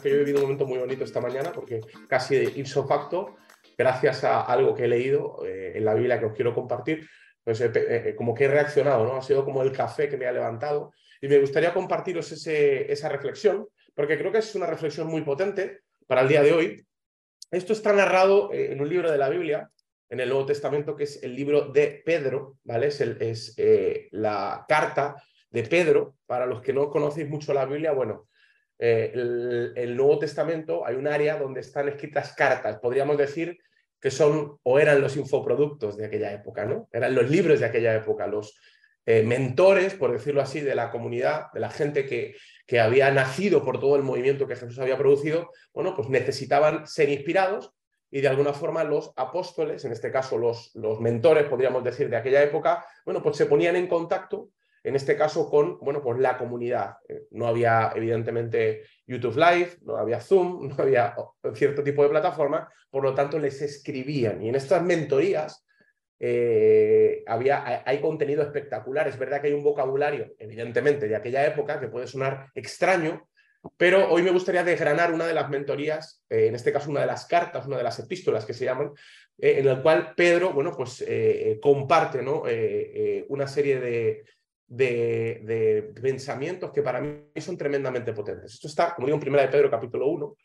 que yo he vivido un momento muy bonito esta mañana porque casi de ipso facto, gracias a algo que he leído eh, en la Biblia que os quiero compartir, pues eh, como que he reaccionado, ¿no? Ha sido como el café que me ha levantado. Y me gustaría compartiros ese, esa reflexión, porque creo que es una reflexión muy potente para el día de hoy. Esto está narrado eh, en un libro de la Biblia, en el Nuevo Testamento, que es el libro de Pedro, ¿vale? Es, es la carta de Pedro. Para los que no conocéis mucho la Biblia, bueno, el, el, Nuevo Testamento hay un área donde están escritas cartas, podríamos decir que son o eran los infoproductos de aquella época, ¿no? Eran los libros de aquella época, los eh, mentores, por decirlo así, de la comunidad, de la gente que, que había nacido por todo el movimiento que Jesús había producido, bueno, pues necesitaban ser inspirados y de alguna forma los apóstoles, en este caso los, los mentores, podríamos decir, de aquella época, bueno, pues se ponían en contacto en este caso con bueno, pues la comunidad. Eh, no había, evidentemente, YouTube Live, no había Zoom, no había cierto tipo de plataforma, por lo tanto les escribían. Y en estas mentorías eh, había, hay contenido espectacular. Es verdad que hay un vocabulario, evidentemente, de aquella época que puede sonar extraño, pero hoy me gustaría desgranar una de las mentorías, eh, en este caso una de las cartas, una de las epístolas que se llaman, en el cual Pedro, bueno, pues comparte ¿no? una serie de, de, pensamientos que para mí son tremendamente potentes. Esto está, como digo, en Primera de Pedro, capítulo 1,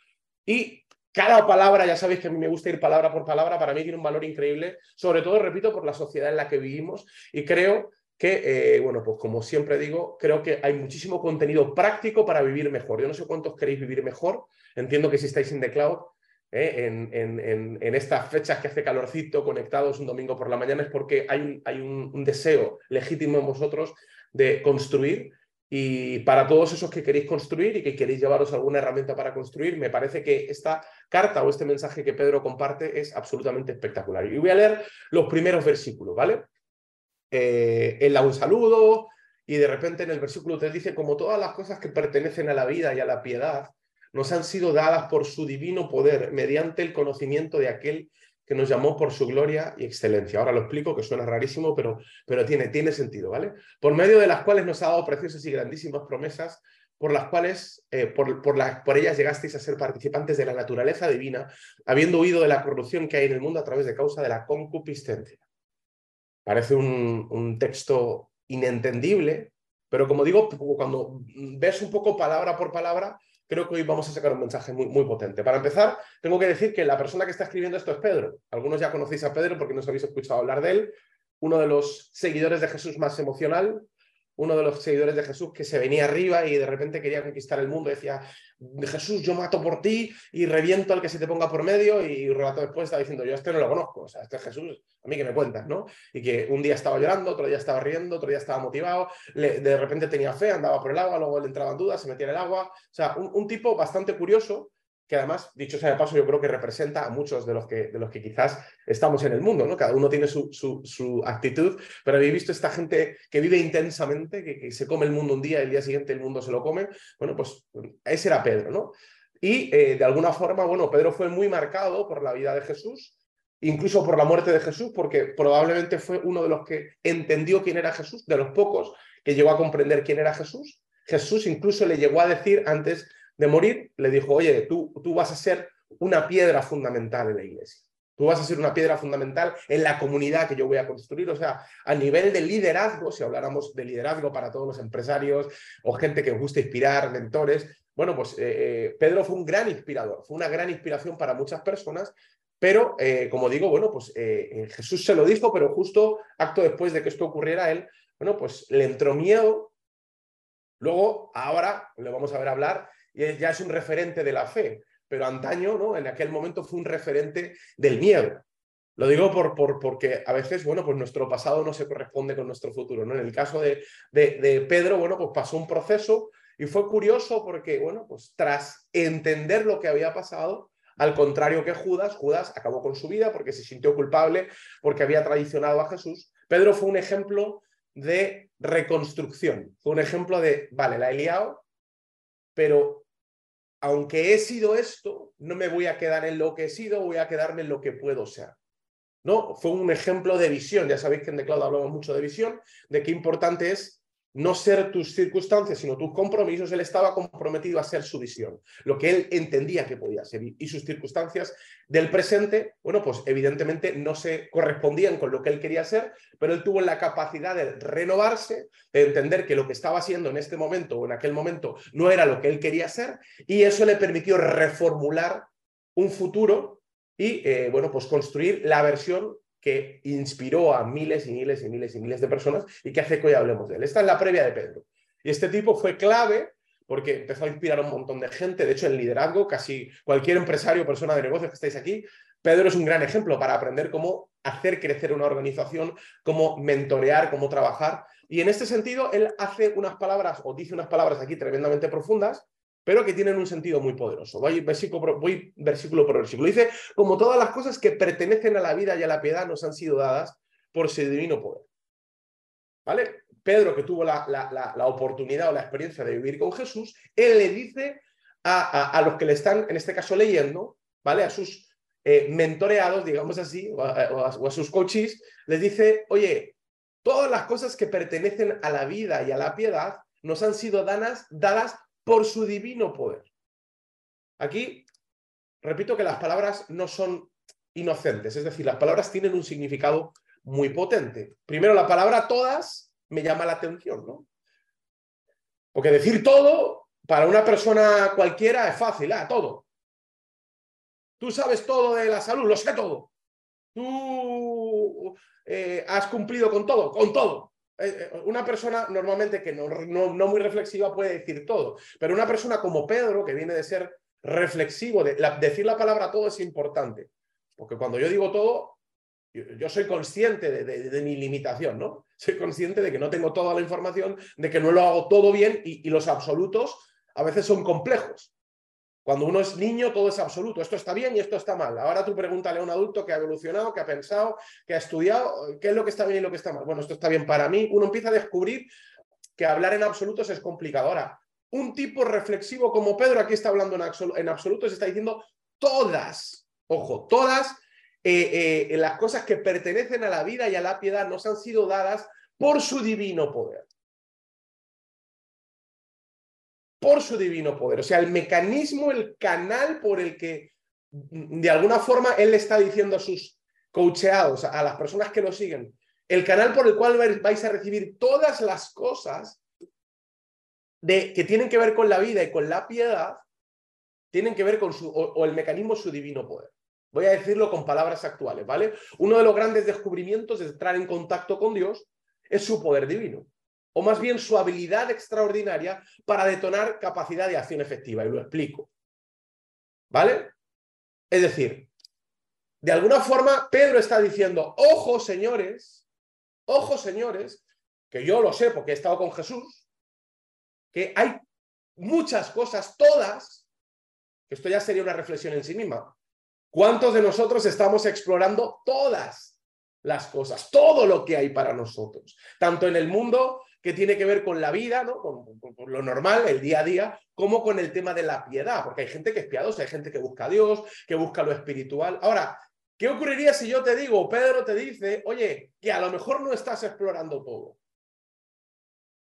y cada palabra, ya sabéis que a mí me gusta ir palabra por palabra, para mí tiene un valor increíble, sobre todo, repito, por la sociedad en la que vivimos, y creo que, eh, bueno, pues como siempre digo, creo que hay muchísimo contenido práctico para vivir mejor. Yo no sé cuántos queréis vivir mejor, entiendo que si estáis en The Cloud, eh, en, estas fechas que hace calorcito, conectados un domingo por la mañana, es porque hay, un deseo legítimo en vosotros de construir. Y para todos esos que queréis construir y que queréis llevaros alguna herramienta para construir, me parece que esta carta o este mensaje que Pedro comparte es absolutamente espectacular. Y voy a leer los primeros versículos, ¿vale? Eh, él da un saludo y de repente en el versículo te dice, como todas las cosas que pertenecen a la vida y a la piedad, nos han sido dadas por su divino poder mediante el conocimiento de aquel que nos llamó por su gloria y excelencia. Ahora lo explico, que suena rarísimo, pero, pero tiene, tiene sentido, ¿vale? Por medio de las cuales nos ha dado preciosas y grandísimas promesas, por las cuales, eh, por, por, por ellas llegasteis a ser participantes de la naturaleza divina, habiendo huido de la corrupción que hay en el mundo a través de causa de la concupiscencia. Parece un, un texto inentendible, pero como digo, cuando ves un poco palabra por palabra, creo que hoy vamos a sacar un mensaje muy, muy potente. Para empezar, tengo que decir que la persona que está escribiendo esto es Pedro. Algunos ya conocéis a Pedro porque nos habéis escuchado hablar de él, uno de los seguidores de Jesús más emocional, uno de los seguidores de Jesús que se venía arriba y de repente quería conquistar el mundo. Decía, Jesús, yo mato por ti y reviento al que se te ponga por medio. Y un rato después estaba diciendo, yo este no lo conozco, o sea, este es Jesús, a mí que me cuentas, ¿no? Y que un día estaba llorando, otro día estaba riendo, otro día estaba motivado, de repente tenía fe, andaba por el agua, luego le entraban dudas, se metía en el agua. O sea, un tipo bastante curioso que además, dicho sea de paso, yo creo que representa a muchos de los que, de los que quizás estamos en el mundo, ¿no? Cada uno tiene su, su, actitud, pero habéis visto esta gente que vive intensamente, que, se come el mundo un día el día siguiente el mundo se lo come. Bueno, pues ese era Pedro, ¿no? Y eh, de alguna forma, bueno, Pedro fue muy marcado por la vida de Jesús, incluso por la muerte de Jesús, porque probablemente fue uno de los que entendió quién era Jesús, de los pocos que llegó a comprender quién era Jesús. Jesús incluso le llegó a decir antes de morir, le dijo, oye, tú, tú vas a ser una piedra fundamental en la iglesia. Tú vas a ser una piedra fundamental en la comunidad que yo voy a construir. O sea, a nivel de liderazgo, si habláramos de liderazgo para todos los empresarios o gente que os gusta inspirar, mentores, bueno, pues eh, eh, Pedro fue un gran inspirador, fue una gran inspiración para muchas personas, pero eh, como digo, bueno, pues Jesús se lo dijo, pero justo acto después de que esto ocurriera a él, bueno, pues le entró miedo. Luego, ahora le vamos a ver hablar y ya es un referente de la fe, pero antaño, ¿no? En aquel momento fue un referente del miedo. Lo digo por, por, porque a veces, bueno, pues nuestro pasado no se corresponde con nuestro futuro, ¿no? En el caso de, de, Pedro, bueno, pues pasó un proceso y fue curioso porque, bueno, pues tras entender lo que había pasado, al contrario que Judas, Judas acabó con su vida porque se sintió culpable, porque había traicionado a Jesús. Pedro fue un ejemplo de reconstrucción, fue un ejemplo de, vale, la he liado, pero aunque he sido esto, no me voy a quedar en lo que he sido, voy a quedarme en lo que puedo ser. ¿No? Fue un ejemplo de visión. Ya sabéis que en The Cloud hablamos mucho de visión, de qué importante es no ser tus circunstancias, sino tus compromisos, él estaba comprometido a ser su visión, lo que él entendía que podía ser. Y sus circunstancias del presente, bueno, pues evidentemente no se correspondían con lo que él quería ser, pero él tuvo la capacidad de renovarse, de entender que lo que estaba haciendo en este momento o en aquel momento no era lo que él quería ser, y eso le permitió reformular un futuro y, eh, bueno, pues construir la versión que inspiró a miles y miles y miles y miles de personas y que hace que hoy hablemos de él. Esta es la previa de Pedro. Y este tipo fue clave porque empezó a inspirar a un montón de gente, de hecho en liderazgo, casi cualquier empresario o persona de negocios que estáis aquí, Pedro es un gran ejemplo para aprender cómo hacer crecer una organización, cómo mentorear, cómo trabajar. Y en este sentido, él hace unas palabras o dice unas palabras aquí tremendamente profundas pero que tienen un sentido muy poderoso. Voy versículo, voy versículo por versículo. Dice, como todas las cosas que pertenecen a la vida y a la piedad nos han sido dadas por su divino poder. ¿Vale? Pedro, que tuvo la, la, oportunidad o la experiencia de vivir con Jesús, él le dice a, los que le están, en este caso, leyendo, ¿vale? A sus eh, mentoreados, digamos así, o a, sus coaches, les dice, oye, todas las cosas que pertenecen a la vida y a la piedad nos han sido dadas, dadas por su divino poder. Aquí, repito que las palabras no son inocentes, es decir, las palabras tienen un significado muy potente. Primero, la palabra todas me llama la atención, ¿no? Porque decir todo para una persona cualquiera es fácil, ah, todo. Tú sabes todo de la salud, lo sé todo. Tú eh, has cumplido con todo, con todo. Eh, eh, una persona normalmente que no, no, muy reflexiva puede decir todo, pero una persona como Pedro, que viene de ser reflexivo, de, decir la palabra todo es importante, porque cuando yo digo todo, yo, soy consciente de, mi limitación, ¿no? Soy consciente de que no tengo toda la información, de que no lo hago todo bien y los absolutos a veces son complejos. Cuando uno es niño, todo es absoluto. Esto está bien y esto está mal. Ahora tú pregúntale a un adulto que ha evolucionado, que ha pensado, que ha estudiado, qué es lo que está bien y lo que está mal. Bueno, esto está bien para mí. Uno empieza a descubrir que hablar en absolutos es complicado. Ahora, un tipo reflexivo como Pedro aquí está hablando en, absolutos, está diciendo todas, ojo, todas eh, eh, las cosas que pertenecen a la vida y a la piedad nos han sido dadas por su divino poder. Por su divino poder. O sea, el mecanismo, el canal por el que mm, de alguna forma él le está diciendo a sus coacheados, a las personas que lo siguen, el canal por el cual vais a recibir todas las cosas de, que tienen que ver con la vida y con la piedad, tienen que ver con su, o, el mecanismo su divino poder. Voy a decirlo con palabras actuales, ¿vale? Uno de los grandes descubrimientos de entrar en contacto con Dios es su poder divino o más bien su habilidad extraordinaria para detonar capacidad de acción efectiva. Y lo explico. ¿Vale? Es decir, de alguna forma Pedro está diciendo, ojo señores, ojo señores, que yo lo sé porque he estado con Jesús, que hay muchas cosas, todas, esto ya sería una reflexión en sí misma. ¿Cuántos de nosotros estamos explorando todas las cosas, todo lo que hay para nosotros, tanto en el mundo que tiene que ver con la vida, ¿no? Con, lo normal, el día a día, como con el tema de la piedad, porque hay gente que es piadosa, hay gente que busca a Dios, que busca lo espiritual. Ahora, ¿qué ocurriría si yo te digo, Pedro te dice, oye, que a lo mejor no estás explorando todo?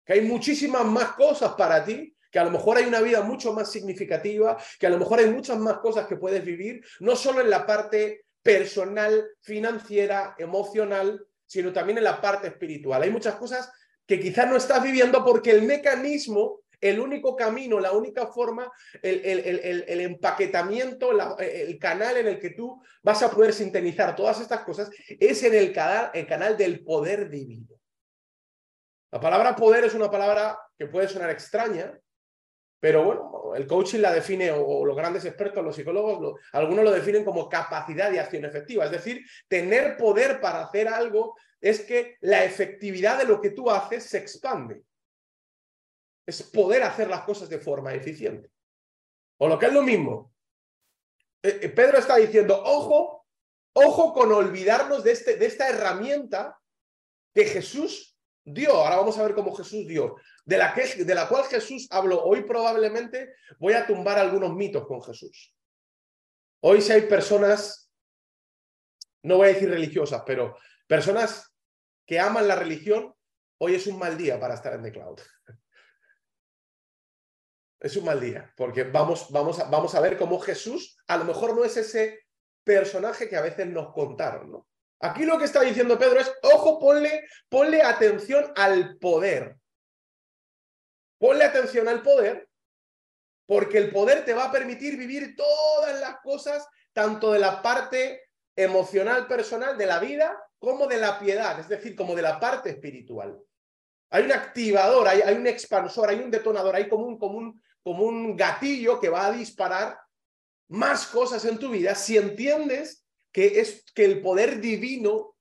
Que hay muchísimas más cosas para ti, que a lo mejor hay una vida mucho más significativa, que a lo mejor hay muchas más cosas que puedes vivir, no solo en la parte personal, financiera, emocional, sino también en la parte espiritual. Hay muchas cosas que quizás no estás viviendo porque el mecanismo, el único camino, la única forma, el, el, empaquetamiento, el canal en el que tú vas a poder sintonizar todas estas cosas es en el canal, el canal del poder divino. La palabra poder es una palabra que puede sonar extraña, pero bueno, el coaching la define, o, los grandes expertos, los psicólogos, algunos lo definen como capacidad de acción efectiva, es decir, tener poder para hacer algo es que la efectividad de lo que tú haces se expande. Es poder hacer las cosas de forma eficiente. O lo que es lo mismo. Eh, eh, Pedro está diciendo, ojo, ojo con olvidarnos de, este, de esta herramienta que Jesús dio. Ahora vamos a ver cómo Jesús dio. De la, que, de la cual Jesús habló. Hoy probablemente voy a tumbar algunos mitos con Jesús. Hoy si hay personas, no voy a decir religiosas, pero personas que aman la religión hoy es un mal día para estar en The Cloud. Es un mal día, porque vamos, vamos, a, vamos a ver cómo Jesús a lo mejor no es ese personaje que a veces nos contaron, ¿no? Aquí lo que está diciendo Pedro es, ojo, ponle, ponle atención al poder. Ponle atención al poder, porque el poder te va a permitir vivir todas las cosas, tanto de la parte emocional personal de la vida como de la piedad, es decir, como de la parte espiritual. Hay un activador, hay, un expansor, hay un detonador, hay como un, como, un, como un gatillo que va a disparar más cosas en tu vida si entiendes que, es, que el poder divino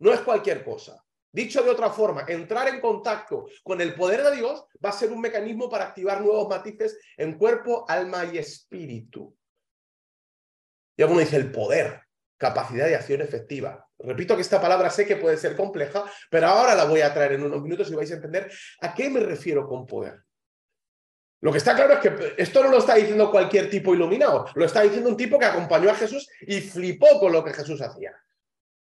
no es cualquier cosa. Dicho de otra forma, entrar en contacto con el poder de Dios va a ser un mecanismo para activar nuevos matices en cuerpo, alma y espíritu. Y como dice el poder, capacidad de acción efectiva. Repito que esta palabra sé que puede ser compleja, pero ahora la voy a traer en unos minutos y vais a entender a qué me refiero con poder. Lo que está claro es que esto no lo está diciendo cualquier tipo iluminado, lo está diciendo un tipo que acompañó a Jesús y flipó con lo que Jesús hacía.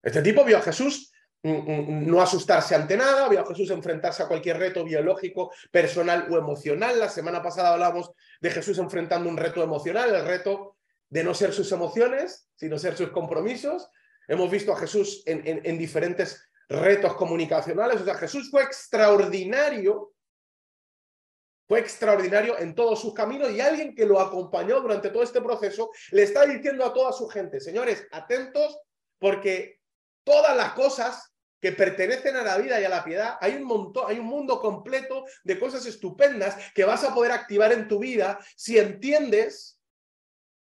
Este tipo vio a Jesús mm, mm, no asustarse ante nada, vio a Jesús enfrentarse a cualquier reto biológico, personal o emocional. La semana pasada hablamos de Jesús enfrentando un reto emocional, el reto de no ser sus emociones, sino ser sus compromisos. Hemos visto a Jesús en, en diferentes retos comunicacionales. O sea, Jesús fue extraordinario fue extraordinario en todos sus caminos y alguien que lo acompañó durante todo este proceso le está diciendo a toda su gente, señores, atentos porque todas las cosas que pertenecen a la vida y a la piedad, hay un montón, hay un mundo completo de cosas estupendas que vas a poder activar en tu vida si entiendes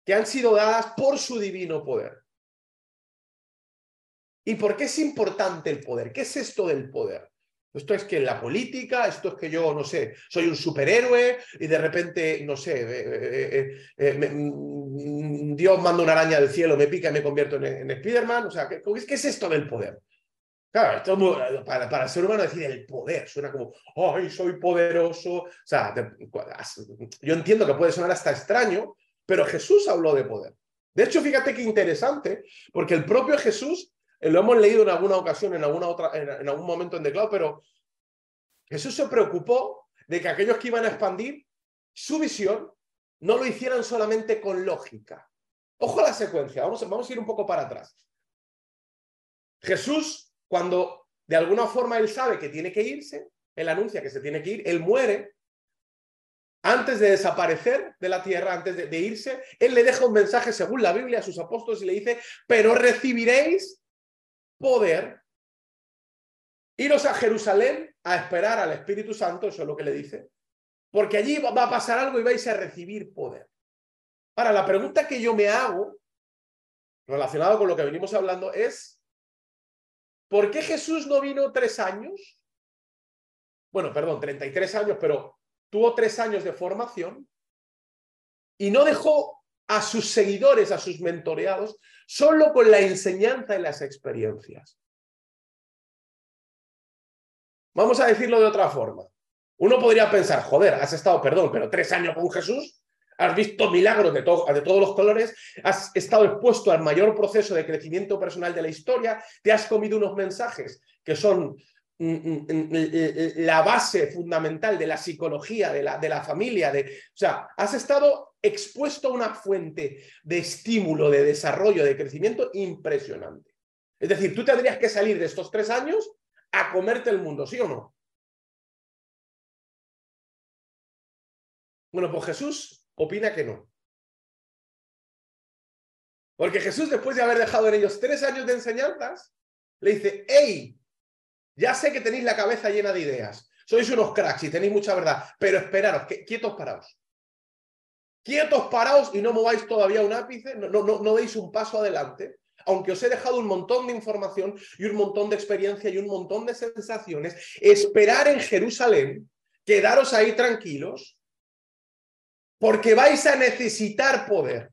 que han sido dadas por su divino poder. ¿Y por qué es importante el poder? ¿Qué es esto del poder? Esto es que la política, esto es que yo, no sé, soy un superhéroe y de repente, no sé, eh, eh, eh, mm, Dios manda una araña del cielo, me pica y me convierto en, en Spider-Man. O sea, ¿qué, ¿qué, es esto del poder? Claro, esto para, el ser humano decir el poder suena como, ¡ay, soy poderoso! O sea, yo entiendo que puede sonar hasta extraño, pero Jesús habló de poder. De hecho, fíjate qué interesante, porque el propio Jesús lo hemos leído en alguna ocasión, en, alguna otra, en, algún momento en declaro, pero Jesús se preocupó de que aquellos que iban a expandir su visión no lo hicieran solamente con lógica. Ojo a la secuencia, vamos, vamos a ir un poco para atrás. Jesús, cuando de alguna forma él sabe que tiene que irse, él anuncia que se tiene que ir, él muere, antes de desaparecer de la tierra, antes de, de, irse, él le deja un mensaje según la Biblia a sus apóstoles y le dice, pero recibiréis poder, iros a Jerusalén a esperar al Espíritu Santo, eso es lo que le dice, porque allí va a pasar algo y vais a recibir poder. Ahora, la pregunta que yo me hago, relacionado con lo que venimos hablando, es, ¿por qué Jesús no vino tres años? Bueno, perdón, 33 años, pero tuvo tres años de formación y no dejó a sus seguidores, a sus mentoreados, solo con la enseñanza y las experiencias. Vamos a decirlo de otra forma. Uno podría pensar, joder, has estado, perdón, pero tres años con Jesús, has visto milagros de, de todos los colores, has estado expuesto al mayor proceso de crecimiento personal de la historia, te has comido unos mensajes que son Mm, mm, mm, la base fundamental de la psicología, de la, de la familia, de, o sea, has estado expuesto a una fuente de estímulo, de desarrollo, de crecimiento impresionante. Es decir, tú tendrías que salir de estos tres años a comerte el mundo, ¿sí o no? Bueno, pues Jesús opina que no. Porque Jesús, después de haber dejado en ellos tres años de enseñanzas, le dice, hey, ya sé que tenéis la cabeza llena de ideas. Sois unos cracks y tenéis mucha verdad, pero esperaros, quietos paraos. Quietos paraos y no mováis todavía un ápice, no, no, no deis un paso adelante, aunque os he dejado un montón de información y un montón de experiencia y un montón de sensaciones, esperar en Jerusalén, quedaros ahí tranquilos, porque vais a necesitar poder.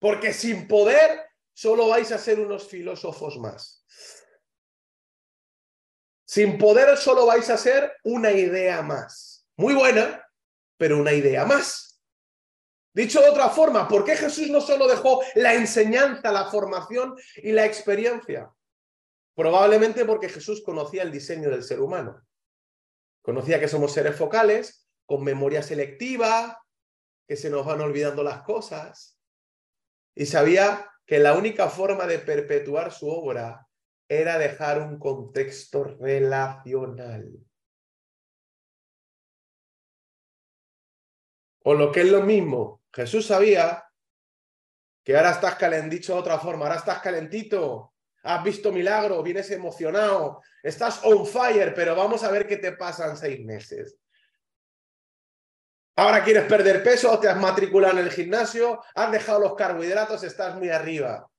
Porque sin poder solo vais a ser unos filósofos más. Sin poder solo vais a ser una idea más. Muy buena, pero una idea más. Dicho de otra forma, ¿por qué Jesús no solo dejó la enseñanza, la formación y la experiencia? Probablemente porque Jesús conocía el diseño del ser humano. Conocía que somos seres focales, con memoria selectiva, que se nos van olvidando las cosas. Y sabía que la única forma de perpetuar su obra era dejar un contexto relacional. O lo que es lo mismo, Jesús sabía que ahora estás calentito, dicho de otra forma, ahora estás calentito, has visto milagro, vienes emocionado, estás on fire, pero vamos a ver qué te pasan seis meses. Ahora quieres perder peso, te has matriculado en el gimnasio, has dejado los carbohidratos, estás muy arriba.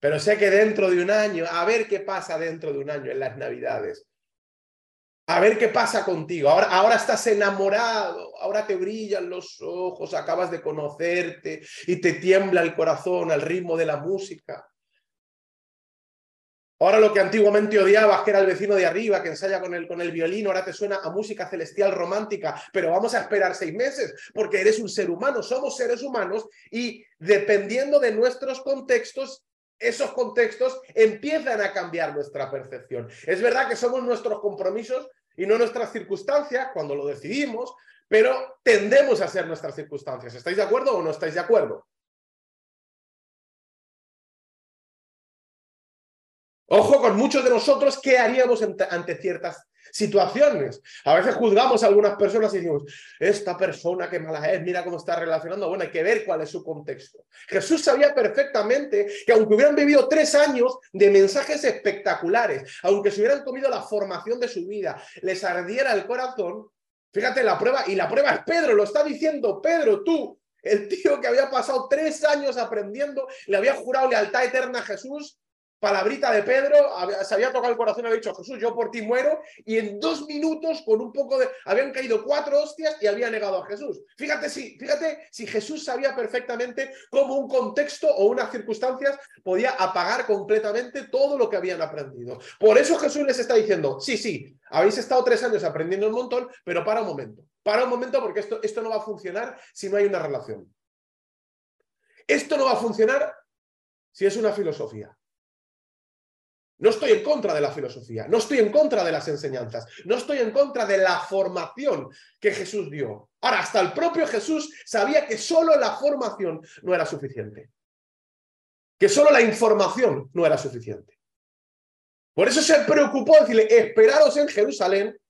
Pero sé que dentro de un año, a ver qué pasa dentro de un año en las navidades. A ver qué pasa contigo. Ahora, ahora estás enamorado, ahora te brillan los ojos, acabas de conocerte y te tiembla el corazón al ritmo de la música. Ahora lo que antiguamente odiabas, que era el vecino de arriba, que ensaya con el, con el violín, ahora te suena a música celestial romántica, pero vamos a esperar seis meses, porque eres un ser humano, somos seres humanos y dependiendo de nuestros contextos, esos contextos empiezan a cambiar nuestra percepción. Es verdad que somos nuestros compromisos y no nuestras circunstancias cuando lo decidimos, pero tendemos a ser nuestras circunstancias. ¿Estáis de acuerdo o no estáis de acuerdo? Ojo con muchos de nosotros, ¿qué haríamos ante, ciertas situaciones? A veces juzgamos a algunas personas y decimos, esta persona qué mala es, mira cómo está relacionando. Bueno, hay que ver cuál es su contexto. Jesús sabía perfectamente que aunque hubieran vivido tres años de mensajes espectaculares, aunque se hubieran comido la formación de su vida, les ardiera el corazón, fíjate la prueba, y la prueba es Pedro, lo está diciendo Pedro, tú, el tío que había pasado tres años aprendiendo, le había jurado lealtad eterna a Jesús, palabrita de Pedro, se había tocado el corazón había dicho, Jesús, yo por ti muero, y en dos minutos, con un poco de... Habían caído cuatro hostias y había negado a Jesús. Fíjate si, fíjate si Jesús sabía perfectamente cómo un contexto o unas circunstancias podía apagar completamente todo lo que habían aprendido. Por eso Jesús les está diciendo, sí, sí, habéis estado tres años aprendiendo un montón, pero para un momento, para un momento porque esto, esto no va a funcionar si no hay una relación. Esto no va a funcionar si es una filosofía. No estoy en contra de la filosofía, no estoy en contra de las enseñanzas, no estoy en contra de la formación que Jesús dio. Ahora, hasta el propio Jesús sabía que solo la formación no era suficiente, que solo la información no era suficiente. Por eso se preocupó decirle, esperaros en Jerusalén,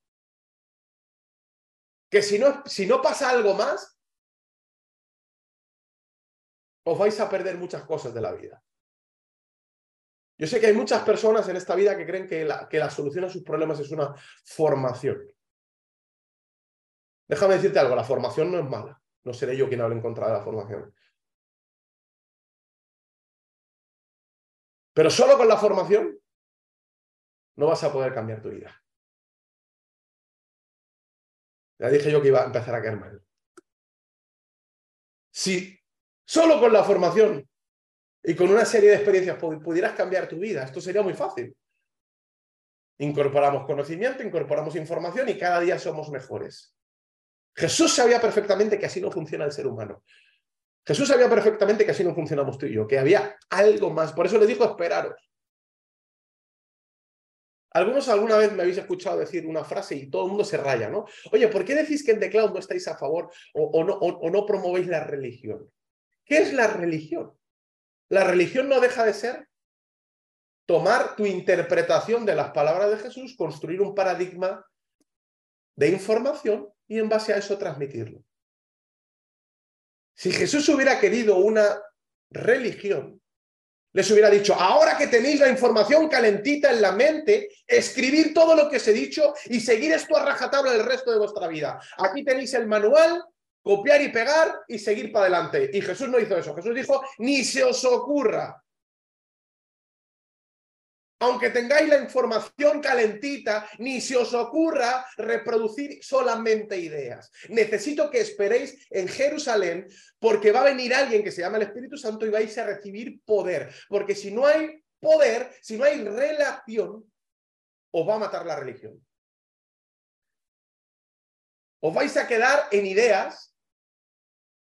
que si no, si no pasa algo más, os vais a perder muchas cosas de la vida. Yo sé que hay muchas personas en esta vida que creen que la, solución a sus problemas es una formación. Déjame decirte algo, la formación no es mala. No seré yo quien hable en contra de la formación. Pero solo con la formación no vas a poder cambiar tu vida. Ya dije yo que iba a empezar a caer mal. Si solo con la formación y con una serie de experiencias pudieras cambiar tu vida, esto sería muy fácil. Incorporamos conocimiento, incorporamos información y cada día somos mejores. Jesús sabía perfectamente que así no funciona el ser humano. Jesús sabía perfectamente que así no funcionamos tú y yo, que había algo más. Por eso le dijo, esperaros. Algunos alguna vez me habéis escuchado decir una frase y todo el mundo se raya, ¿no? Oye, ¿por qué decís que en The Cloud no estáis a favor o, no, o no promovéis la religión? ¿Qué es la religión? La religión no deja de ser tomar tu interpretación de las palabras de Jesús, construir un paradigma de información y en base a eso transmitirlo. Si Jesús hubiera querido una religión, les hubiera dicho, ahora que tenéis la información calentita en la mente, escribir todo lo que os he dicho y seguir esto a rajatabla el resto de vuestra vida. Aquí tenéis el manual copiar y pegar y seguir para adelante. Y Jesús no hizo eso. Jesús dijo, ni se os ocurra. Aunque tengáis la información calentita, ni se os ocurra reproducir solamente ideas. Necesito que esperéis en Jerusalén porque va a venir alguien que se llama el Espíritu Santo y vais a recibir poder. Porque si no hay poder, si no hay relación, os va a matar la religión. Os vais a quedar en ideas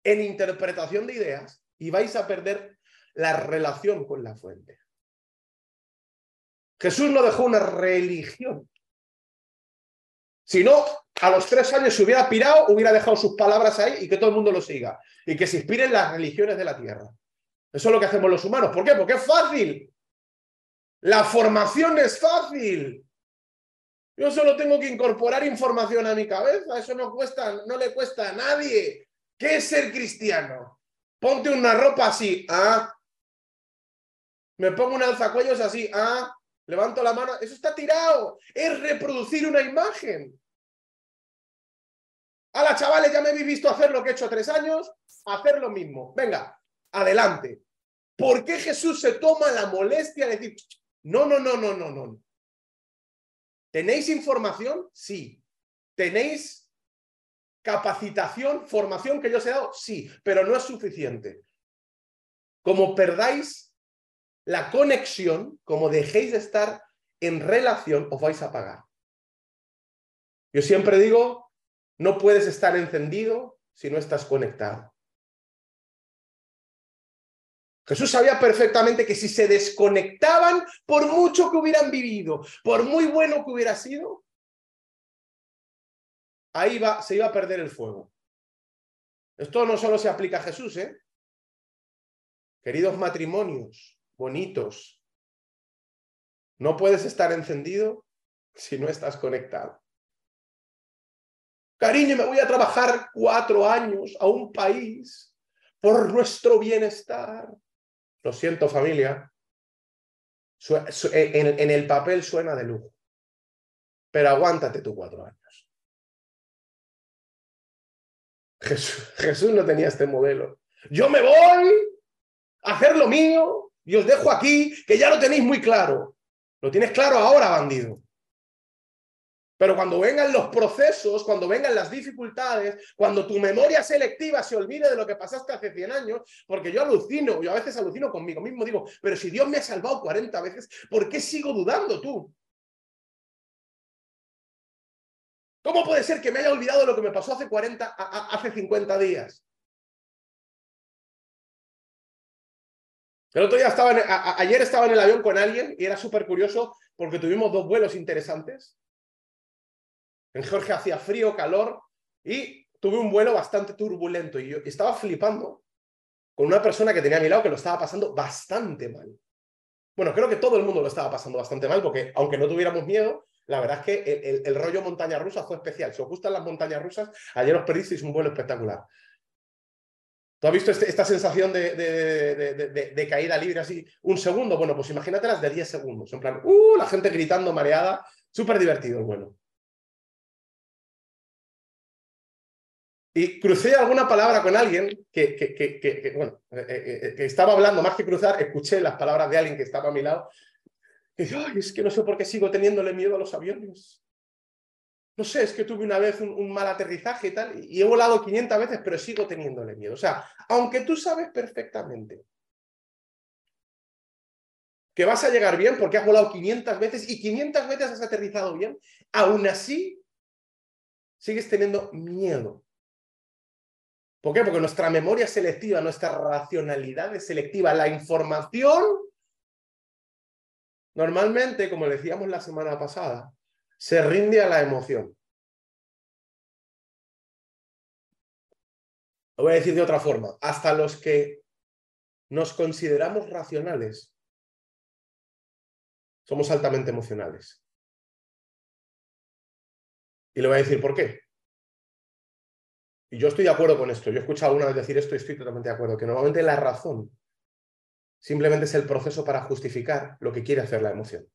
en interpretación de ideas y vais a perder la relación con la fuente. Jesús no dejó una religión. Si no, a los tres años se hubiera pirado, hubiera dejado sus palabras ahí y que todo el mundo lo siga. Y que se inspiren las religiones de la tierra. Eso es lo que hacemos los humanos. ¿Por qué? Porque es fácil. La formación es fácil. Yo solo tengo que incorporar información a mi cabeza. Eso no cuesta, no le cuesta a nadie. ¿Qué es ser cristiano? Ponte una ropa así. Ah. Me pongo un alzacuellos así. Ah. Levanto la mano. Eso está tirado. Es reproducir una imagen. Hola, chavales, ya me habéis visto hacer lo que he hecho tres años. Hacer lo mismo. Venga, adelante. ¿Por qué Jesús se toma la molestia de decir, no, no, no, no, no, no? ¿Tenéis información? Sí. ¿Tenéis capacitación, formación que yo os he dado? Sí, pero no es suficiente. Como perdáis la conexión, como dejéis de estar en relación, os vais a pagar. Yo siempre digo, no puedes estar encendido si no estás conectado. Jesús sabía perfectamente que si se desconectaban, por mucho que hubieran vivido, por muy bueno que hubiera sido, ahí va, se iba a perder el fuego. Esto no solo se aplica a Jesús, ¿eh? Queridos matrimonios bonitos, no puedes estar encendido si no estás conectado. Cariño, me voy a trabajar cuatro años a un país por nuestro bienestar. Lo siento, familia. En, el papel suena de lujo. Pero aguántate tú cuatro años. Jesús, no tenía este modelo. Yo me voy a hacer lo mío y os dejo aquí, que ya lo tenéis muy claro. Lo tienes claro ahora, bandido. Pero cuando vengan los procesos, cuando vengan las dificultades, cuando tu memoria selectiva se olvide de lo que pasaste hace 100 años, porque yo alucino, yo a veces alucino conmigo mismo, digo, pero si Dios me ha salvado 40 veces, ¿por qué sigo dudando tú? ¿Cómo puede ser que me haya olvidado lo que me pasó hace 40, hace 50 días? El otro día estaba, ayer estaba en el avión con alguien y era súper curioso porque tuvimos dos vuelos interesantes. En Georgia hacía frío, calor y tuve un vuelo bastante turbulento y yo estaba flipando con una persona que tenía a mi lado que lo estaba pasando bastante mal. Bueno, creo que todo el mundo lo estaba pasando bastante mal porque aunque no tuviéramos miedo, la verdad es que el, rollo montaña rusa fue especial. Si os gustan las montañas rusas, ayer os perdisteis un vuelo espectacular. ¿Tú has visto este, esta sensación de, caída libre así un segundo? Bueno, pues imagínate las de 10 segundos. En plan, ¡uh! La gente gritando, mareada. Súper divertido el vuelo. Y crucé alguna palabra con alguien que, bueno, eh, eh, eh, que estaba hablando, más que cruzar, escuché las palabras de alguien que estaba a mi lado. Es que no sé por qué sigo teniéndole miedo a los aviones. No sé, es que tuve una vez un, mal aterrizaje y tal, y he volado 500 veces, pero sigo teniéndole miedo. O sea, aunque tú sabes perfectamente que vas a llegar bien porque has volado 500 veces y 500 veces has aterrizado bien, aún así sigues teniendo miedo. ¿Por qué? Porque nuestra memoria selectiva, nuestra racionalidad es selectiva. La información, normalmente, como decíamos la semana pasada, se rinde a la emoción. Lo voy a decir de otra forma. Hasta los que nos consideramos racionales, somos altamente emocionales. Y le voy a decir por qué. Y yo estoy de acuerdo con esto. Yo he escuchado alguna vez decir esto y estoy totalmente de acuerdo, que normalmente la razón simplemente es el proceso para justificar lo que quiere hacer la emoción.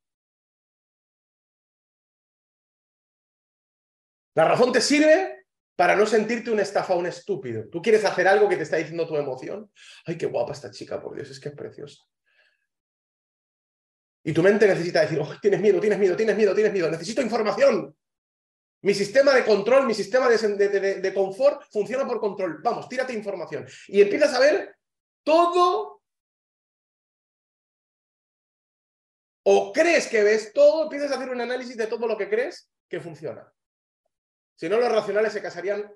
La razón te sirve para no sentirte un estafa, un estúpido. Tú quieres hacer algo que te está diciendo tu emoción. Ay, qué guapa esta chica, por Dios, es que es preciosa. Y tu mente necesita decir, tienes miedo, tienes miedo, tienes miedo, tienes miedo, necesito información. Mi sistema de control, mi sistema de, confort funciona por control. Vamos, tírate información. Y empiezas a ver todo. O crees que ves todo, empiezas a hacer un análisis de todo lo que crees que funciona. Si no, los racionales se casarían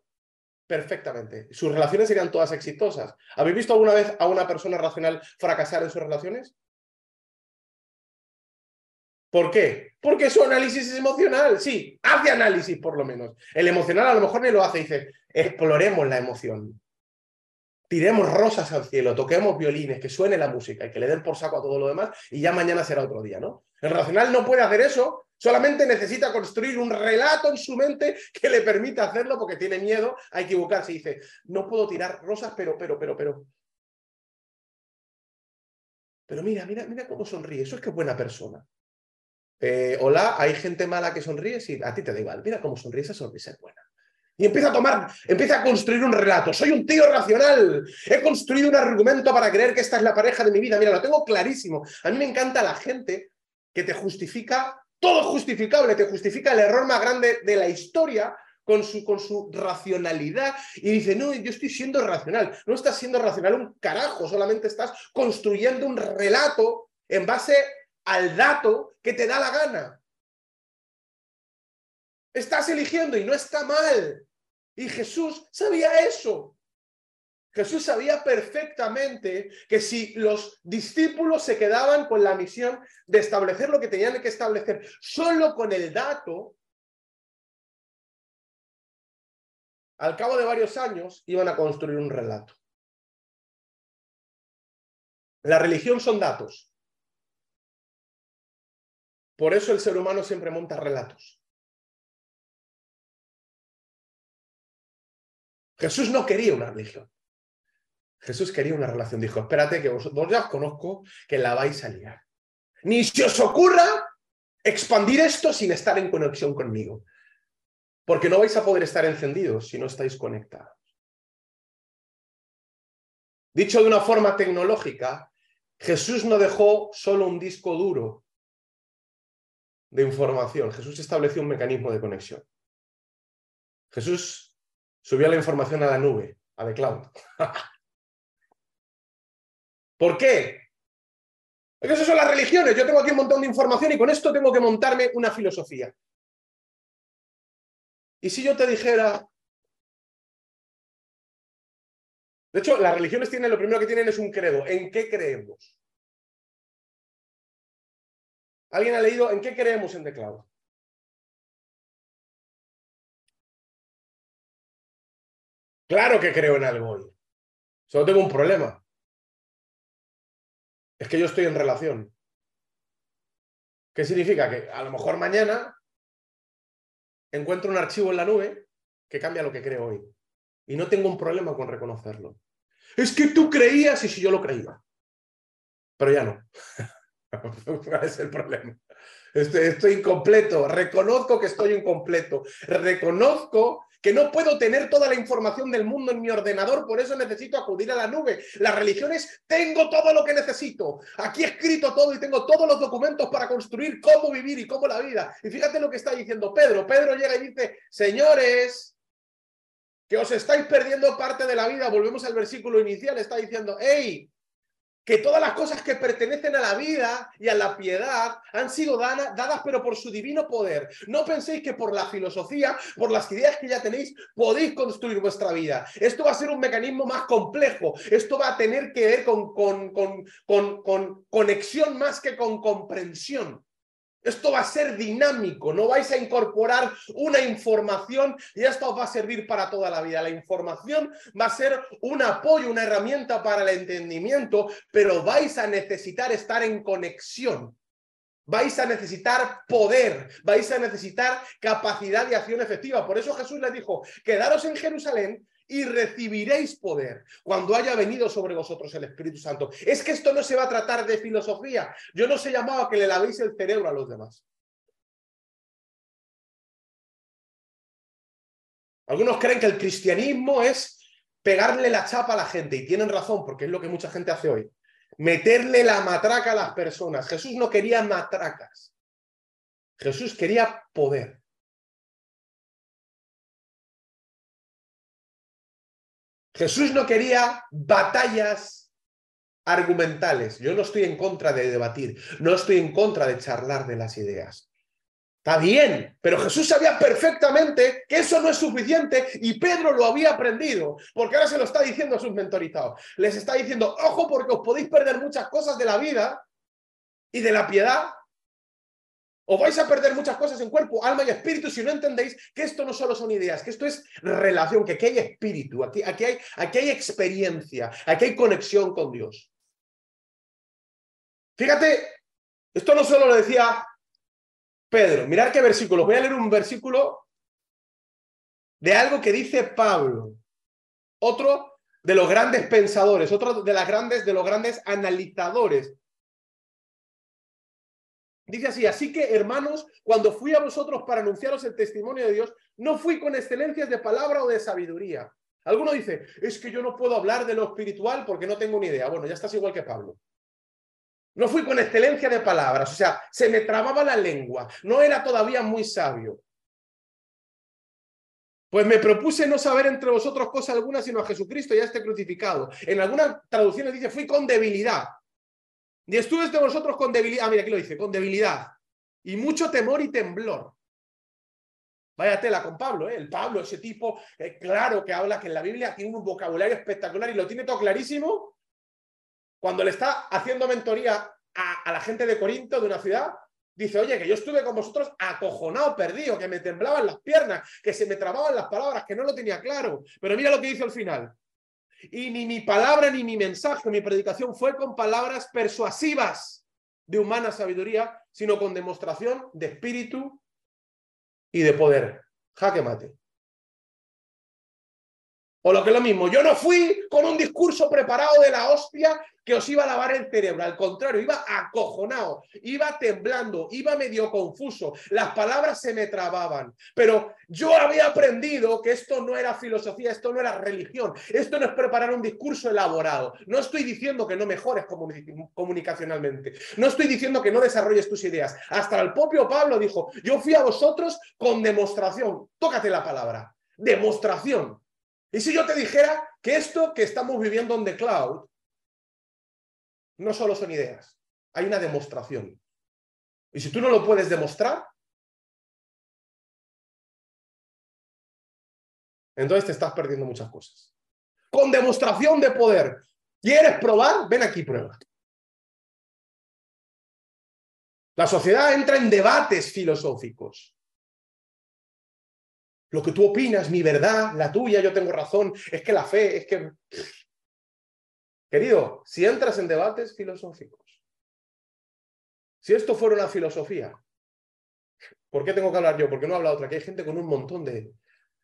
perfectamente. Sus relaciones serían todas exitosas. ¿Habéis visto alguna vez a una persona racional fracasar en sus relaciones? ¿Por qué? Porque su análisis es emocional, sí, hace análisis por lo menos. El emocional a lo mejor ni lo hace, dice, exploremos la emoción. Tiremos rosas al cielo, toquemos violines, que suene la música y que le den por saco a todo lo demás y ya mañana será otro día, ¿no? El racional no puede hacer eso, solamente necesita construir un relato en su mente que le permita hacerlo porque tiene miedo a equivocarse y dice, no puedo tirar rosas, pero, pero, pero, pero. Pero mira, mira, mira cómo sonríe, eso es que es buena persona. Eh, hola, hay gente mala que sonríe, sí, a ti te da igual, mira cómo sonríe, esa sonrisa es buena. Y empieza a tomar, empieza a construir un relato. Soy un tío racional. He construido un argumento para creer que esta es la pareja de mi vida. Mira, lo tengo clarísimo. A mí me encanta la gente que te justifica, todo justificable, te justifica el error más grande de la historia con su, con su racionalidad y dice, no, yo estoy siendo racional. No estás siendo racional un carajo, solamente estás construyendo un relato en base al dato que te da la gana. Estás eligiendo y no está mal. Y Jesús sabía eso. Jesús sabía perfectamente que si los discípulos se quedaban con la misión de establecer lo que tenían que establecer solo con el dato, al cabo de varios años iban a construir un relato. La religión son datos. Por eso el ser humano siempre monta relatos. Jesús no quería una religión. Jesús quería una relación. Dijo, espérate que vosotros ya os conozco, que la vais a liar. Ni se os ocurra expandir esto sin estar en conexión conmigo. Porque no vais a poder estar encendidos si no estáis conectados. Dicho de una forma tecnológica, Jesús no dejó solo un disco duro de información. Jesús estableció un mecanismo de conexión. Jesús subió la información a la nube, a The Cloud. ¿Por qué? Porque esas son las religiones. Yo tengo aquí un montón de información y con esto tengo que montarme una filosofía. Y si yo te dijera... De hecho, las religiones tienen, lo primero que tienen es un credo. ¿En qué creemos? ¿Alguien ha leído en qué creemos en The Cloud? Claro que creo en algo hoy. Solo tengo un problema. Es que yo estoy en relación. ¿Qué significa? Que a lo mejor mañana encuentro un archivo en la nube que cambia lo que creo hoy. Y no tengo un problema con reconocerlo. Es que tú creías y si yo lo creía. Pero ya no. ¿Cuál es el problema? Estoy, estoy, incompleto, reconozco que estoy incompleto, reconozco que no puedo tener toda la información del mundo en mi ordenador, por eso necesito acudir a la nube. Las religiones, tengo todo lo que necesito. Aquí he escrito todo y tengo todos los documentos para construir cómo vivir y cómo la vida. Y fíjate lo que está diciendo Pedro. Pedro llega y dice, señores, que os estáis perdiendo parte de la vida. Volvemos al versículo inicial, está diciendo, hey, que todas las cosas que pertenecen a la vida y a la piedad han sido dadas, pero por su divino poder. No penséis que por la filosofía, por las ideas que ya tenéis, podéis construir vuestra vida. Esto va a ser un mecanismo más complejo. Esto va a tener que ver con, con, con, con conexión más que con comprensión. Esto va a ser dinámico, no vais a incorporar una información y esto os va a servir para toda la vida. La información va a ser un apoyo, una herramienta para el entendimiento, pero vais a necesitar estar en conexión. Vais a necesitar poder, vais a necesitar capacidad de acción efectiva. Por eso Jesús les dijo, quedaros en Jerusalén y recibiréis poder cuando haya venido sobre vosotros el Espíritu Santo. Es que esto no se va a tratar de filosofía. Yo no se llamaba que le lavéis el cerebro a los demás. Algunos creen que el cristianismo es pegarle la chapa a la gente y tienen razón porque es lo que mucha gente hace hoy. Meterle la matraca a las personas. Jesús no quería matracas. Jesús quería poder. Jesús no quería batallas argumentales. Yo no estoy en contra de debatir, no estoy en contra de charlar de las ideas. Está bien, pero Jesús sabía perfectamente que eso no es suficiente y Pedro lo había aprendido, porque ahora se lo está diciendo a sus mentorizados. Les está diciendo, ojo porque os podéis perder muchas cosas de la vida y de la piedad Os vais a perder muchas cosas en cuerpo, alma y espíritu si no entendéis que esto no solo son ideas, que esto es relación, que aquí hay espíritu, aquí, aquí, hay, aquí hay experiencia, aquí hay conexión con Dios. Fíjate, esto no solo lo decía Pedro, mirad qué versículo. Voy a leer un versículo de algo que dice Pablo, otro de los grandes pensadores, otro de las grandes, de los grandes analizadores. Dice así, así que hermanos, cuando fui a vosotros para anunciaros el testimonio de Dios, no fui con excelencias de palabra o de sabiduría. Alguno dice, es que yo no puedo hablar de lo espiritual porque no tengo ni idea. Bueno, ya estás igual que Pablo. No fui con excelencia de palabras, o sea, se me trababa la lengua, no era todavía muy sabio. Pues me propuse no saber entre vosotros cosa alguna sino a Jesucristo y a este crucificado. En algunas traducciones dice, fui con debilidad. Y estuve de vosotros con debilidad. Ah, mira, aquí lo dice, con debilidad. Y mucho temor y temblor. Vaya tela con Pablo, ¿eh? El Pablo, ese tipo, claro que habla que en la Biblia tiene un vocabulario espectacular y lo tiene todo clarísimo. Cuando le está haciendo mentoría a, la gente de Corinto, de una ciudad, dice, oye, que yo estuve con vosotros acojonado, perdido, que me temblaban las piernas, que se me trababan las palabras, que no lo tenía claro. Pero mira lo que dice al final. Y ni mi palabra ni mi mensaje, mi predicación fue con palabras persuasivas de humana sabiduría, sino con demostración de espíritu y de poder. Jaque mate. O lo que es lo mismo, yo no fui con un discurso preparado de la hostia que os iba a lavar el cerebro. Al contrario, iba acojonado, iba temblando, iba medio confuso. Las palabras se me trababan. Pero yo había aprendido que esto no era filosofía, esto no era religión. Esto no es preparar un discurso elaborado. No estoy diciendo que no mejores comunicacionalmente. No estoy diciendo que no desarrolles tus ideas. Hasta el propio Pablo dijo, yo fui a vosotros con demostración. Tócate la palabra. Demostración. Y si yo te dijera que esto que estamos viviendo en The Cloud no solo son ideas, hay una demostración. Y si tú no lo puedes demostrar, entonces te estás perdiendo muchas cosas. Con demostración de poder. ¿Quieres probar? Ven aquí, prueba. La sociedad entra en debates filosóficos lo que tú opinas, mi verdad, la tuya, yo tengo razón, es que la fe, es que... Querido, si entras en debates filosóficos, si esto fuera una filosofía, ¿por qué tengo que hablar yo? ¿Por qué no habla otra? Que hay gente con un montón de,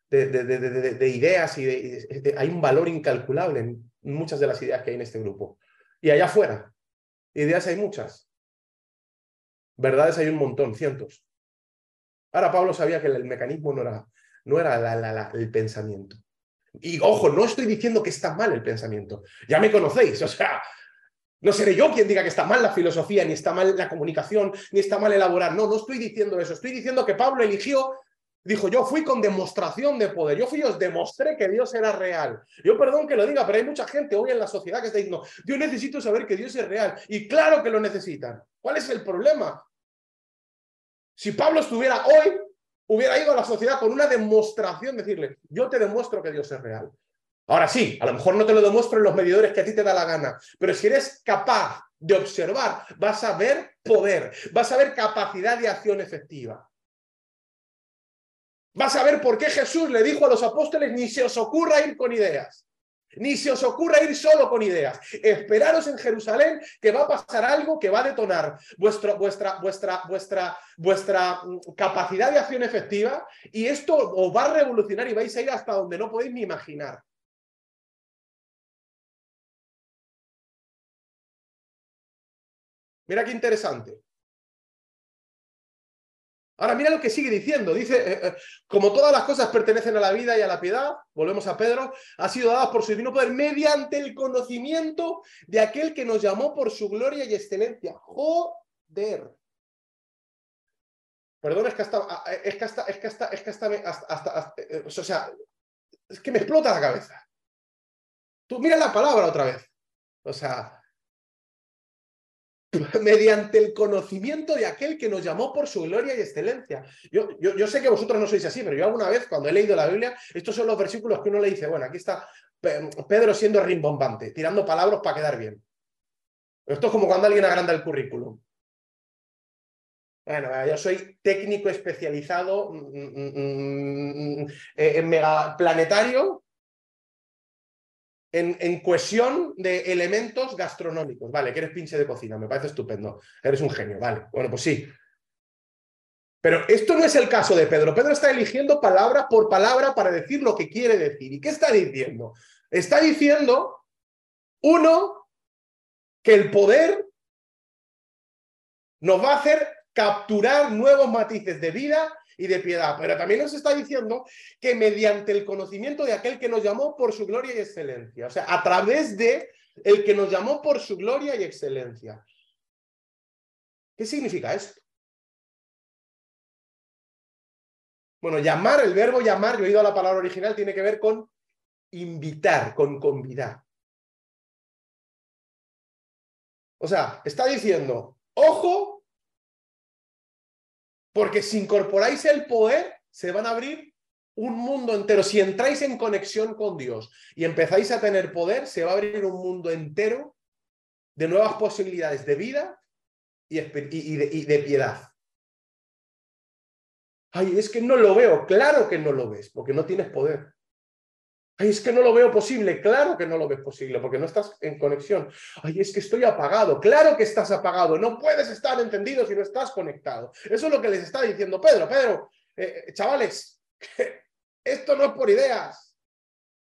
de, ideas y hay un valor incalculable en muchas de las ideas que hay en este grupo. Y allá afuera, ideas hay muchas. Verdades hay un montón, cientos. Ahora Pablo sabía que el mecanismo no era no era el pensamiento. Y ojo, no estoy diciendo que está mal el pensamiento. Ya me conocéis, o sea, no seré yo quien diga que está mal la filosofía, ni está mal la comunicación, ni está mal elaborar. No, no estoy diciendo eso. Estoy diciendo que Pablo eligió, dijo, yo fui con demostración de poder. Yo fui, os demostré que Dios era real. Yo perdón que lo diga, pero hay mucha gente hoy en la sociedad que está diciendo, yo necesito saber que Dios es real. Y claro que lo necesitan. ¿Cuál es el problema? Si Pablo estuviera hoy hubiera ido a la sociedad con una demostración, decirle, yo te demuestro que Dios es real. Ahora sí, a lo mejor no te lo demuestro en los medidores que a ti te da la gana, pero si eres capaz de observar, vas a ver poder, vas a ver capacidad de acción efectiva. Vas a ver por qué Jesús le dijo a los apóstoles, ni se os ocurra ir con ideas. Ni se os ocurra ir solo con ideas. Esperaros en Jerusalén que va a pasar algo que va a detonar vuestra, vuestra, vuestra, vuestra, mm, capacidad de acción efectiva y esto os va a revolucionar y vais a ir hasta donde no podéis ni imaginar. Mira qué interesante. Ahora mira lo que sigue diciendo. Dice, eh, eh, como todas las cosas pertenecen a la vida y a la piedad, volvemos a Pedro, ha sido dadas por su divino poder mediante el conocimiento de aquel que nos llamó por su gloria y excelencia. Joder. Perdón, es que hasta, ah, eh, es que hasta, es que hasta, es que o sea, es que me explota la cabeza. Tú mira la palabra otra vez. O sea, mediante el conocimiento de aquel que nos llamó por su gloria y excelencia. Yo, yo, sé que vosotros no sois así, pero yo alguna vez cuando he leído la Biblia, estos son los versículos que uno le dice, bueno, aquí está Pedro siendo rimbombante, tirando palabras para quedar bien. Esto es como cuando alguien agranda el currículum. Bueno, yo soy técnico especializado mm, mm, mm, en megaplanetario en, en, cohesión de elementos gastronómicos. Vale, que eres pinche de cocina, me parece estupendo. Eres un genio, vale. Bueno, pues sí. Pero esto no es el caso de Pedro. Pedro está eligiendo palabra por palabra para decir lo que quiere decir. ¿Y qué está diciendo? Está diciendo, uno, que el poder nos va a hacer capturar nuevos matices de vida y de piedad. Pero también nos está diciendo que mediante el conocimiento de aquel que nos llamó por su gloria y excelencia, o sea, a través de el que nos llamó por su gloria y excelencia. ¿Qué significa esto? Bueno, llamar, el verbo llamar, yo he oído la palabra original, tiene que ver con invitar, con convidar. O sea, está diciendo, ojo, porque si incorporáis el poder, se van a abrir un mundo entero. Si entráis en conexión con Dios y empezáis a tener poder, se va a abrir un mundo entero de nuevas posibilidades de vida y, de piedad. Ay, es que no lo veo. Claro que no lo ves, porque no tienes poder. Ay, es que no lo veo posible. Claro que no lo ves posible, porque no estás en conexión. Ay, es que estoy apagado. Claro que estás apagado. No puedes estar entendido si no estás conectado. Eso es lo que les está diciendo Pedro. Pedro, eh, eh, chavales, esto no es por ideas.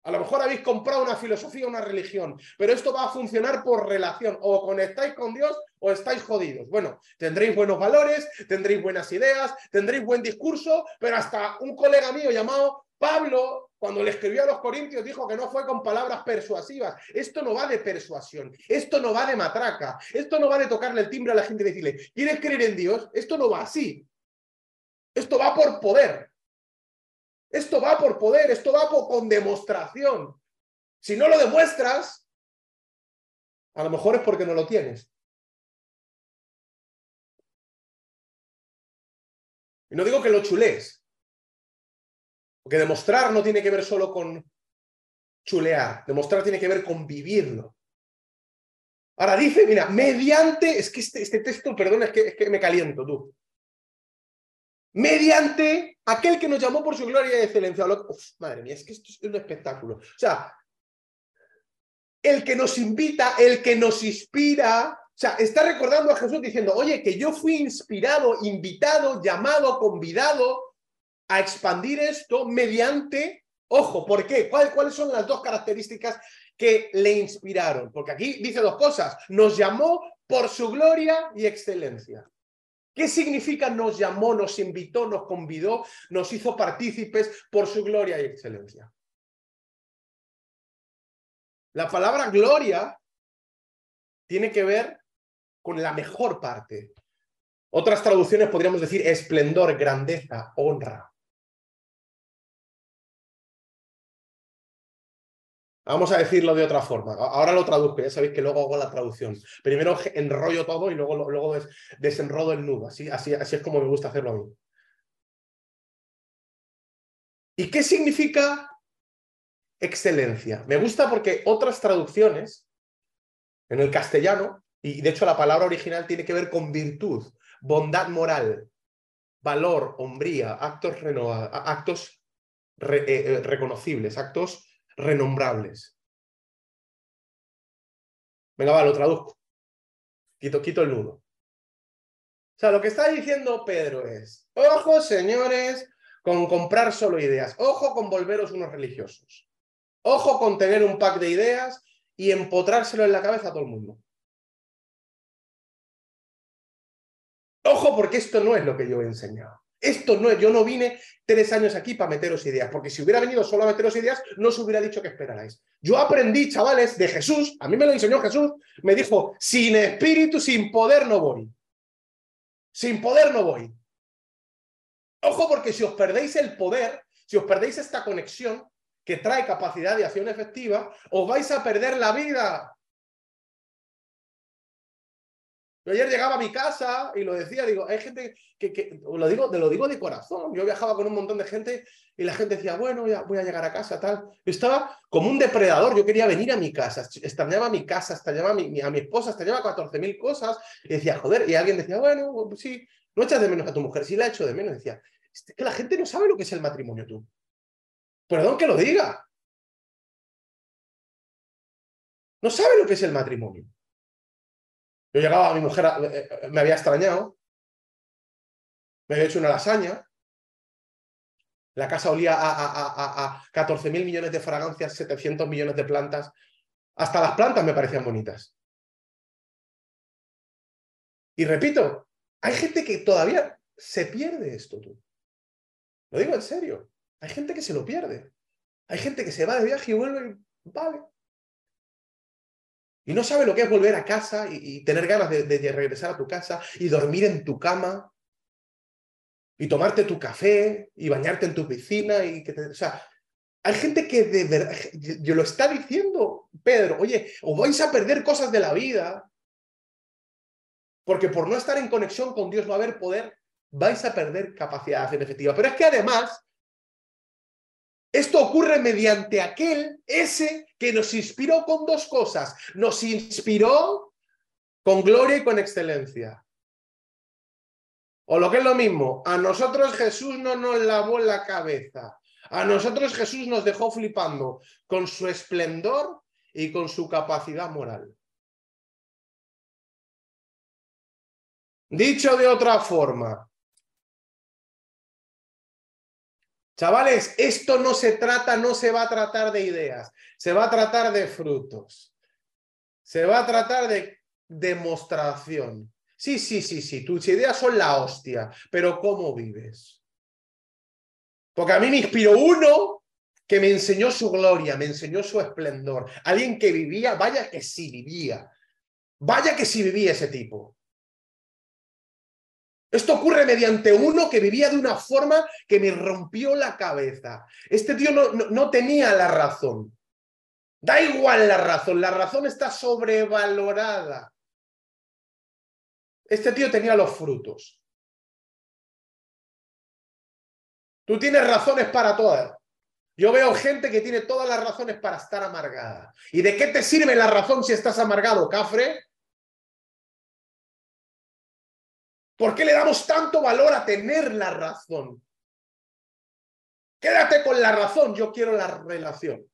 A lo mejor habéis comprado una filosofía, una religión, pero esto va a funcionar por relación. O conectáis con Dios o estáis jodidos. Bueno, tendréis buenos valores, tendréis buenas ideas, tendréis buen discurso, pero hasta un colega mío llamado Pablo, cuando le escribió a los Corintios, dijo que no fue con palabras persuasivas. Esto no va de persuasión, esto no va de matraca, esto no va de tocarle el timbre a la gente y decirle, ¿quieres creer en Dios? Esto no va así. Esto va por poder. Esto va por poder, esto va por, con demostración. Si no lo demuestras, a lo mejor es porque no lo tienes. Y no digo que lo chulees, porque demostrar no tiene que ver solo con chulear, demostrar tiene que ver con vivirlo. Ahora dice, mira, mediante, es que este, este texto, perdón, es que, es que me caliento tú mediante aquel que nos llamó por su gloria y excelencia. madre mía, es que esto es un espectáculo. O sea, el que nos invita, el que nos inspira, o sea, está recordando a Jesús diciendo, oye, que yo fui inspirado, invitado, llamado, convidado a expandir esto mediante, ojo, ¿por qué? ¿Cuáles son las dos características que le inspiraron? Porque aquí dice dos cosas, nos llamó por su gloria y excelencia. ¿Qué significa nos llamó, nos invitó, nos convidó, nos hizo partícipes por su gloria y excelencia? La palabra gloria tiene que ver con la mejor parte. Otras traducciones podríamos decir esplendor, grandeza, honra. Vamos a decirlo de otra forma. Ahora lo traduzco, ya sabéis que luego hago la traducción. Primero enrollo todo y luego, luego desenrodo el nudo. Así, así, así es como me gusta hacerlo a mí. ¿Y qué significa excelencia? Me gusta porque otras traducciones en el castellano, y de hecho la palabra original tiene que ver con virtud, bondad moral, valor, hombría, actos, actos eh, eh, reconocibles, actos renombrables. Venga, va, lo traduzco. Quito, quito el nudo. O sea, lo que está diciendo Pedro es, ojo, señores, con comprar solo ideas. Ojo con volveros unos religiosos. Ojo con tener un pack de ideas y empotrárselo en la cabeza a todo el mundo. Ojo porque esto no es lo que yo he enseñado. Esto no es, yo no vine tres años aquí para meteros ideas, porque si hubiera venido solo a meteros ideas, no os hubiera dicho que esperarais. Yo aprendí, chavales, de Jesús, a mí me lo enseñó Jesús, me dijo, sin espíritu, sin poder no voy. Sin poder no voy. Ojo, porque si os perdéis el poder, si os perdéis esta conexión que trae capacidad de acción efectiva, os vais a perder la vida. Yo ayer llegaba a mi casa y lo decía, digo, hay gente que, lo digo, te lo digo de corazón. Yo viajaba con un montón de gente y la gente decía, bueno, voy a llegar a casa, tal. Yo estaba como un depredador, yo quería venir a mi casa, extrañaba mi casa, extrañaba a mi, a mi esposa, extrañaba 14.000 cosas y decía, joder, y alguien decía, bueno, pues sí, no echas de menos a tu mujer, sí la echo de menos. Decía, es que la gente no sabe lo que es el matrimonio tú. Perdón que lo diga. No sabe lo que es el matrimonio. Yo llegaba, mi mujer eh, eh, me había extrañado, me había hecho una lasaña, la casa olía a, a, a, a 14 mil millones de fragancias, 700 millones de plantas. Hasta las plantas me parecían bonitas. Y repito, hay gente que todavía se pierde esto, tú. Lo digo en serio. Hay gente que se lo pierde. Hay gente que se va de viaje y vuelve y vale. Y no sabe lo que es volver a casa y, tener ganas de, regresar a tu casa y dormir en tu cama y tomarte tu café y bañarte en tu piscina y que o sea, hay gente que de verdad, yo lo está diciendo Pedro, oye, os vais a perder cosas de la vida porque por no estar en conexión con Dios, no haber poder, vais a perder capacidad en efectiva. Pero es que además, esto ocurre mediante aquel, ese que nos inspiró con dos cosas. Nos inspiró con gloria y con excelencia. O lo que es lo mismo, a nosotros Jesús no nos lavó la cabeza. A nosotros Jesús nos dejó flipando con su esplendor y con su capacidad moral. Dicho de otra forma, chavales, esto no se trata, no se va a tratar de ideas, se va a tratar de frutos, se va a tratar de demostración. Sí, sí, sí, sí, tus ideas son la hostia, pero ¿cómo vives? Porque a mí me inspiró uno que me enseñó su gloria, me enseñó su esplendor. Alguien que vivía, vaya que sí vivía, vaya que sí vivía ese tipo. Esto ocurre mediante uno que vivía de una forma que me rompió la cabeza. Este tío no, tenía la razón. Da igual la razón, la razón está sobrevalorada. Este tío tenía los frutos. Tú tienes razones para todas. Yo veo gente que tiene todas las razones para estar amargada. ¿Y de qué te sirve la razón si estás amargado, cafre? ¿Por qué le damos tanto valor a tener la razón? Quédate con la razón, yo quiero la relación.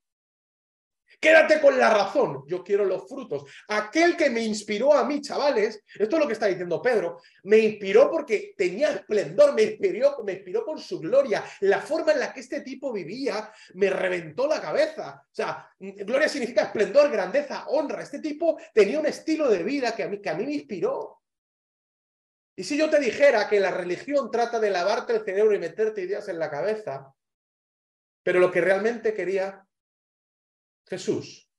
Quédate con la razón, yo quiero los frutos. Aquel que me inspiró a mí, chavales, esto es lo que está diciendo Pedro, me inspiró porque tenía esplendor, me inspiró, me inspiró con su gloria. La forma en la que este tipo vivía me reventó la cabeza. O sea, gloria significa esplendor, grandeza, honra. Este tipo tenía un estilo de vida que a mí, que a mí me inspiró. Y si yo te dijera que la religión trata de lavarte el cerebro y meterte ideas en la cabeza, pero lo que realmente quería Jesús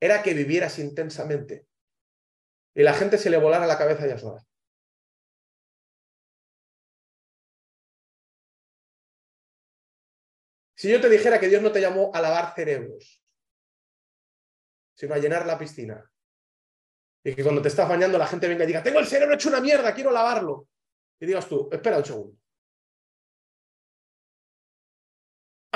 era que vivieras intensamente y la gente se le volara la cabeza ya sola. Si yo te dijera que Dios no te llamó a lavar cerebros, sino a llenar la piscina, y que cuando te estás bañando la gente venga y diga, tengo el cerebro hecho una mierda, quiero lavarlo. Y digas tú, espera un segundo.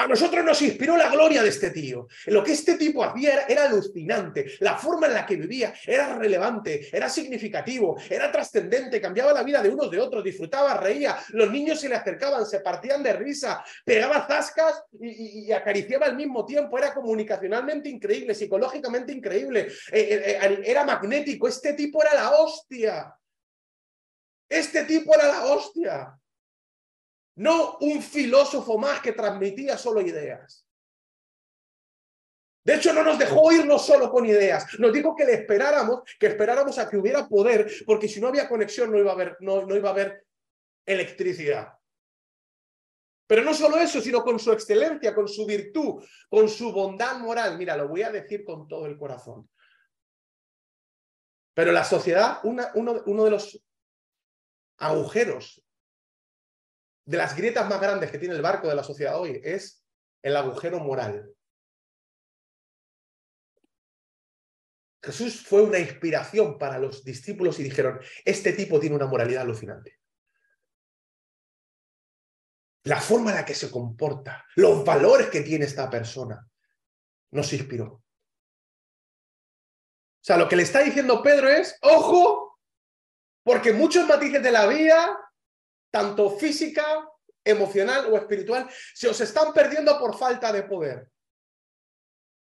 A nosotros nos inspiró la gloria de este tío. Lo que este tipo hacía era, alucinante. La forma en la que vivía era relevante, era significativo, era trascendente, cambiaba la vida de unos de otros, disfrutaba, reía. Los niños se le acercaban, se partían de risa, pegaba zascas y, acariciaba al mismo tiempo. Era comunicacionalmente increíble, psicológicamente increíble. Eh, eh, eh, era magnético. Este tipo era la hostia. Este tipo era la hostia. No un filósofo más que transmitía solo ideas. De hecho, no nos dejó irnos solo con ideas. Nos dijo que le esperáramos, que esperáramos a que hubiera poder, porque si no había conexión no iba a haber, no, no iba a haber electricidad. Pero no solo eso, sino con su excelencia, con su virtud, con su bondad moral. Mira, lo voy a decir con todo el corazón. Pero la sociedad, uno, uno de los agujeros de las grietas más grandes que tiene el barco de la sociedad hoy es el agujero moral. Jesús fue una inspiración para los discípulos y dijeron, este tipo tiene una moralidad alucinante. La forma en la que se comporta, los valores que tiene esta persona, nos inspiró. O sea, lo que le está diciendo Pedro es, ojo, porque muchos matices de la vida tanto física, emocional o espiritual, se os están perdiendo por falta de poder.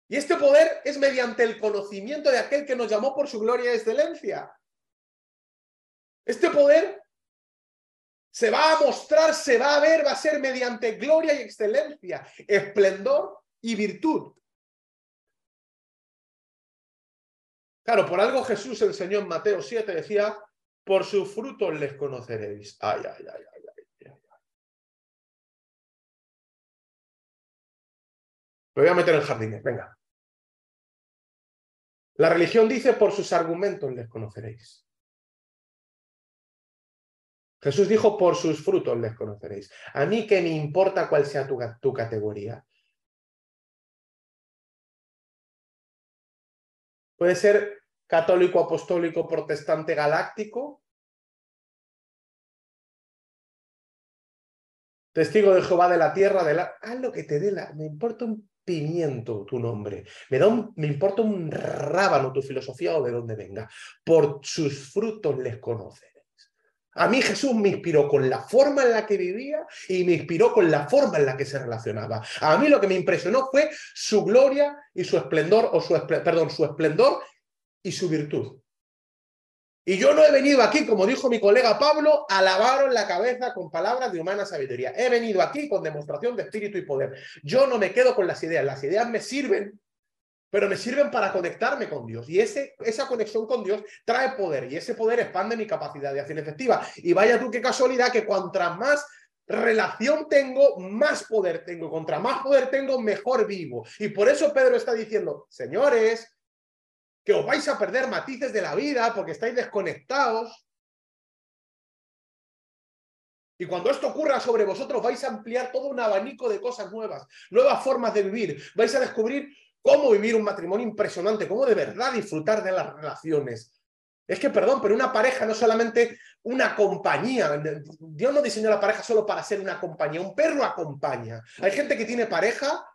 Y este poder es mediante el conocimiento de aquel que nos llamó por su gloria y excelencia. Este poder se va a mostrar, se va a ver, va a ser mediante gloria y excelencia, esplendor y virtud. Claro, por algo Jesús enseñó en Mateo 7, decía, por sus frutos les conoceréis. Ay, ay, ay, ay. Me voy a meter en jardines, venga. La religión dice, por sus argumentos les conoceréis. Jesús dijo, por sus frutos les conoceréis. A mí que me importa cuál sea tu, tu categoría. Puede ser católico, apostólico, protestante, galáctico. Testigo de Jehová de la tierra, de la... Haz lo que te dé la... Me importa un pimiento tu nombre. Me, da me importa un rábano tu filosofía o de dónde venga. Por sus frutos les conoceréis. A mí Jesús me inspiró con la forma en la que vivía y me inspiró con la forma en la que se relacionaba. A mí lo que me impresionó fue su gloria y su esplendor, o su, perdón, su esplendor y su virtud. Y yo no he venido aquí, como dijo mi colega Pablo, a lavaros la cabeza con palabras de humana sabiduría. He venido aquí con demostración de espíritu y poder. Yo no me quedo con las ideas. Las ideas me sirven, pero me sirven para conectarme con Dios. Y ese, esa conexión con Dios trae poder. Y ese poder expande mi capacidad de acción efectiva. Y vaya tú qué casualidad que cuanto más relación tengo, más poder tengo. Contra más poder tengo, mejor vivo. Y por eso Pedro está diciendo, señores, que os vais a perder matices de la vida porque estáis desconectados. Y cuando esto ocurra sobre vosotros, vais a ampliar todo un abanico de cosas nuevas, nuevas formas de vivir. Vais a descubrir cómo vivir un matrimonio impresionante, cómo de verdad disfrutar de las relaciones. Es que, perdón, pero una pareja no es solamente una compañía. Dios no diseñó la pareja solo para ser una compañía. Un perro acompaña. Hay gente que tiene pareja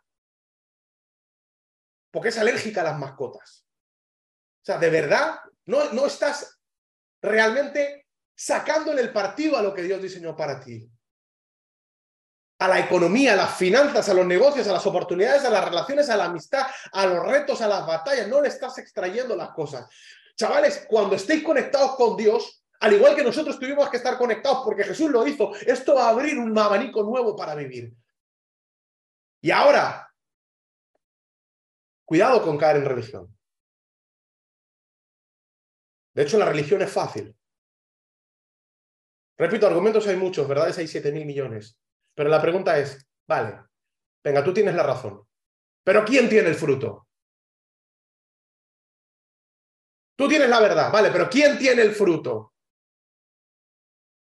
porque es alérgica a las mascotas. O sea, de verdad, no, no estás realmente sacándole el partido a lo que Dios diseñó para ti. A la economía, a las finanzas, a los negocios, a las oportunidades, a las relaciones, a la amistad, a los retos, a las batallas. No le estás extrayendo las cosas. Chavales, cuando estéis conectados con Dios, al igual que nosotros tuvimos que estar conectados porque Jesús lo hizo, esto va a abrir un abanico nuevo para vivir. Y ahora, cuidado con caer en religión. De hecho, la religión es fácil. Repito, argumentos hay muchos, ¿verdad? Hay 7 mil millones. Pero la pregunta es, vale, venga, tú tienes la razón. Pero ¿quién tiene el fruto? Tú tienes la verdad, vale, pero ¿quién tiene el fruto?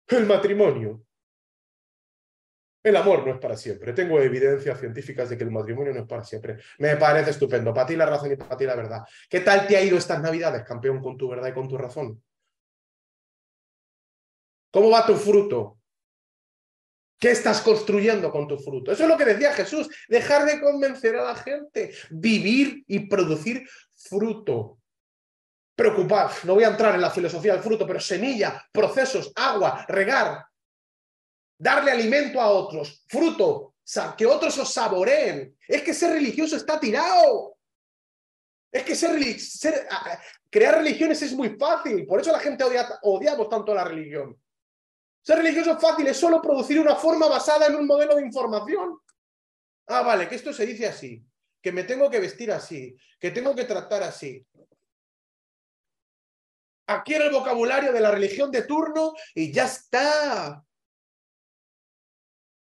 El matrimonio. El amor no es para siempre. Tengo evidencias científicas de que el matrimonio no es para siempre. Me parece estupendo. Para ti la razón y para ti la verdad. ¿Qué tal te ha ido estas navidades, campeón, con tu verdad y con tu razón? ¿Cómo va tu fruto? ¿Qué estás construyendo con tu fruto? Eso es lo que decía Jesús. Dejar de convencer a la gente. Vivir y producir fruto. Preocupar. No voy a entrar en la filosofía del fruto, pero semilla, procesos, agua, regar, darle alimento a otros, fruto, que otros os saboreen. Es que ser religioso está tirado. Es que ser, crear religiones es muy fácil, por eso la gente odia, tanto la religión. Ser religioso es fácil, es solo producir una forma basada en un modelo de información. Ah, vale, que esto se dice así, que me tengo que vestir así, que tengo que tratar así. Aquí el vocabulario de la religión de turno y ya está.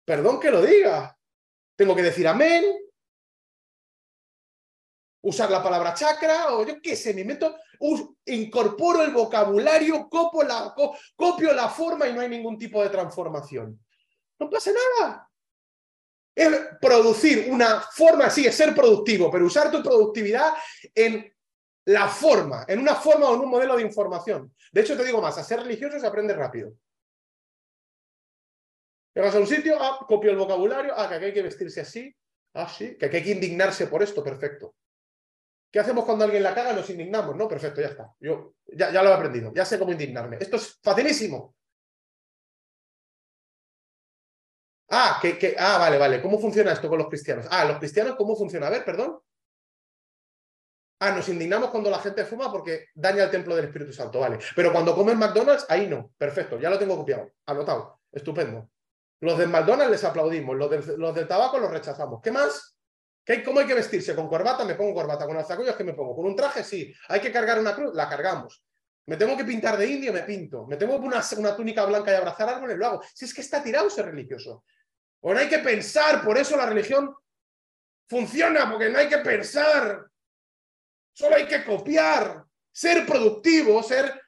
Perdón que lo diga. Tengo que decir amén, usar la palabra chakra, o yo qué sé, me meto, incorporo el vocabulario, copio la, copio la forma y no hay ningún tipo de transformación. No pasa nada. Es producir una forma, sí, es ser productivo, pero usar tu productividad en la forma, en una forma o en un modelo de información. De hecho, te digo más, a ser religioso se aprende rápido. Llegas a un sitio, ah, copio el vocabulario, ah, que aquí hay que vestirse así, ah, sí, que aquí hay que indignarse por esto, perfecto. ¿Qué hacemos cuando alguien la caga? Nos indignamos, ¿no? Perfecto, ya está. Yo ya, ya lo he aprendido, ya sé cómo indignarme. Esto es facilísimo. Ah, que, ah, vale, vale. ¿Cómo funciona esto con los cristianos? Ah, los cristianos, ¿cómo funciona? A ver, perdón. Ah, nos indignamos cuando la gente fuma porque daña el templo del Espíritu Santo, vale. Pero cuando comen McDonald's, ahí no. Perfecto, ya lo tengo copiado, anotado. Estupendo. Los del McDonald's les aplaudimos, los del, los tabaco los rechazamos. ¿Qué más? ¿Qué, ¿Cómo hay que vestirse? ¿Con corbata? Me pongo corbata. ¿Con alzacuellos? ¿Qué me pongo? ¿Con un traje? Sí. ¿Hay que cargar una cruz? La cargamos. ¿Me tengo que pintar de indio? Me pinto. ¿Me tengo que una, una túnica blanca y abrazar árboles? Lo hago. Si es que está tirado ser religioso. O no hay que pensar, por eso la religión funciona, porque no hay que pensar. Solo hay que copiar. Ser productivo, ser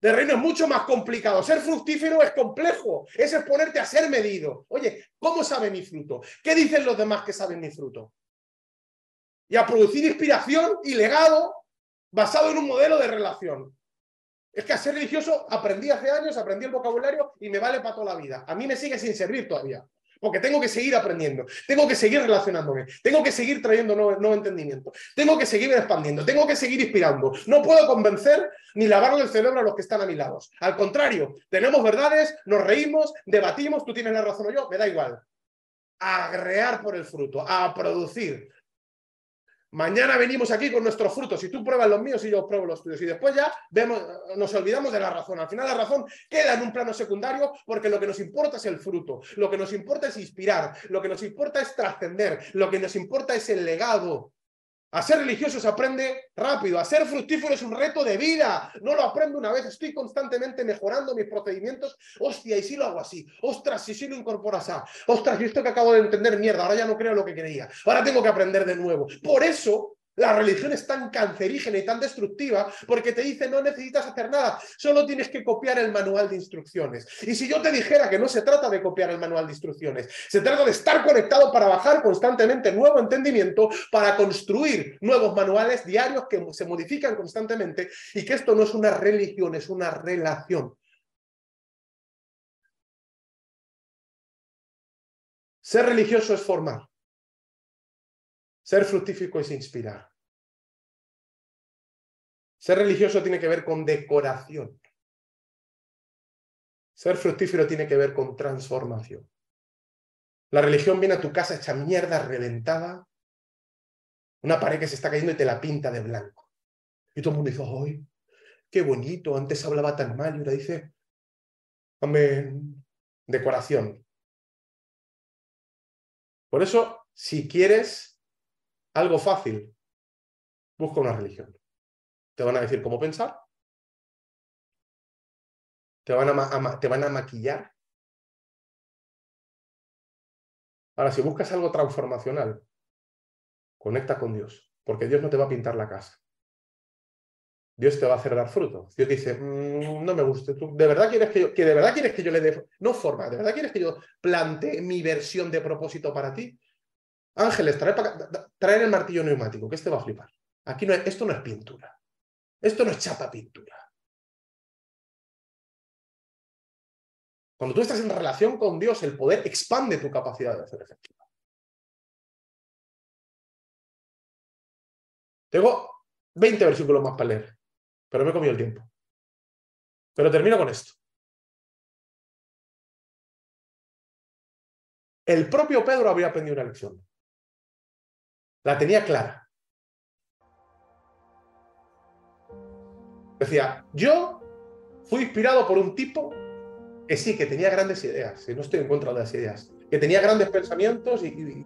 de reino es mucho más complicado. Ser fructífero es complejo. Es exponerte a ser medido. Oye, ¿cómo sabe mi fruto? ¿Qué dicen los demás que saben mi fruto? Y a producir inspiración y legado basado en un modelo de relación. Es que a ser religioso aprendí hace años, aprendí el vocabulario y me vale para toda la vida. A mí me sigue sin servir todavía. Porque tengo que seguir aprendiendo, tengo que seguir relacionándome, tengo que seguir trayendo nuevo, entendimiento, tengo que seguir expandiendo, tengo que seguir inspirando. No puedo convencer ni lavarle el cerebro a los que están a mi lado. Al contrario, tenemos verdades, nos reímos, debatimos, tú tienes la razón o yo, me da igual. A agregar por el fruto, a producir, Mañana venimos aquí con nuestros frutos y tú pruebas los míos y yo pruebo los tuyos. Y después ya vemos, nos olvidamos de la razón. Al final la razón queda en un plano secundario porque lo que nos importa es el fruto, lo que nos importa es inspirar, lo que nos importa es trascender, lo que nos importa es el legado. A ser religioso se aprende rápido, a ser fructífero es un reto de vida. No lo aprendo una vez, estoy constantemente mejorando mis procedimientos. Hostia, y si lo hago así. Ostras, si sí lo incorporas a. Ostras, y esto que acabo de entender, mierda, ahora ya no creo lo que creía. Ahora tengo que aprender de nuevo. Por eso la religión es tan cancerígena y tan destructiva porque te dice no necesitas hacer nada, solo tienes que copiar el manual de instrucciones. Y si yo te dijera que no se trata de copiar el manual de instrucciones, se trata de estar conectado para bajar constantemente nuevo entendimiento, para construir nuevos manuales diarios que se modifican constantemente y que esto no es una religión, es una relación. Ser religioso es formar. Ser fructífico es inspirar. Ser religioso tiene que ver con decoración. Ser fructífero tiene que ver con transformación. La religión viene a tu casa hecha mierda, reventada, una pared que se está cayendo y te la pinta de blanco. Y todo el mundo dice, ¡ay, qué bonito! Antes hablaba tan mal y ahora dice, amén, decoración. Por eso, si quieres algo fácil, busca una religión. Te van a decir cómo pensar, te van a, te van a maquillar. Ahora, si buscas algo transformacional, conecta con Dios, porque Dios no te va a pintar la casa. Dios te va a hacer dar fruto. Dios dice, mm, no me gusta. ¿Tú de verdad quieres que yo, que de verdad quieres que yo le dé, no forma, de verdad quieres que yo plantee mi versión de propósito para ti? Ángeles, traer, el martillo neumático, que este va a flipar. Aquí esto no es pintura. Esto no es chapa pintura. Cuando tú estás en relación con Dios, el poder expande tu capacidad de hacer efectiva. Tengo 20 versículos más para leer, pero me he comido el tiempo. Pero termino con esto. El propio Pedro había aprendido una lección. La tenía clara. Decía, yo fui inspirado por un tipo que sí, que tenía grandes ideas, y no estoy en contra de las ideas, que tenía grandes pensamientos y,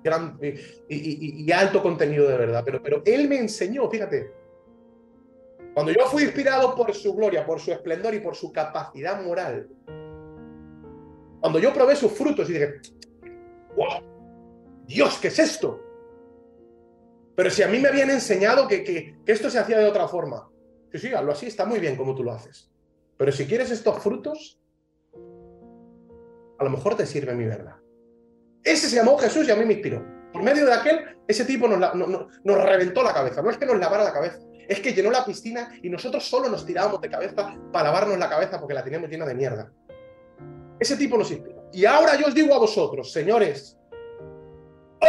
y, alto contenido de verdad, pero, pero él me enseñó, fíjate, cuando yo fui inspirado por su gloria, por su esplendor y por su capacidad moral, cuando yo probé sus frutos y dije, wow, Dios, ¿qué es esto? Pero si a mí me habían enseñado que, esto se hacía de otra forma, sí, sí, hazlo así, está muy bien como tú lo haces. Pero si quieres estos frutos, a lo mejor te sirve mi verdad. Ese se llamó Jesús y a mí me inspiró. Por medio de aquel, ese tipo nos, nos reventó la cabeza. No es que nos lavara la cabeza, es que llenó la piscina y nosotros solo nos tirábamos de cabeza para lavarnos la cabeza porque la teníamos llena de mierda. Ese tipo nos inspiró. Y ahora yo os digo a vosotros, señores,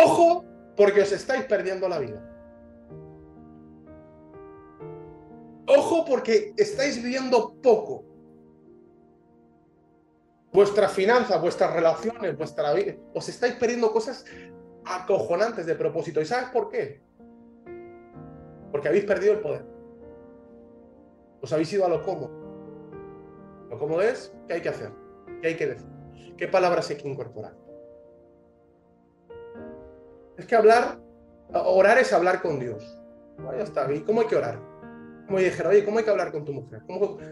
ojo porque os estáis perdiendo la vida. Ojo porque estáis viviendo poco. vuestras finanzas, vuestras relaciones, vuestra vida. Os estáis perdiendo cosas acojonantes de propósito. ¿Y sabes por qué? Porque habéis perdido el poder. Os habéis ido a lo cómodo. Lo cómodo es, ¿qué hay que hacer? ¿Qué hay que decir? ¿Qué palabras hay que incorporar? Es que hablar, orar es hablar con Dios. ya está. ¿Y cómo hay que orar? Como dijera, oye, ¿cómo hay que hablar con tu mujer?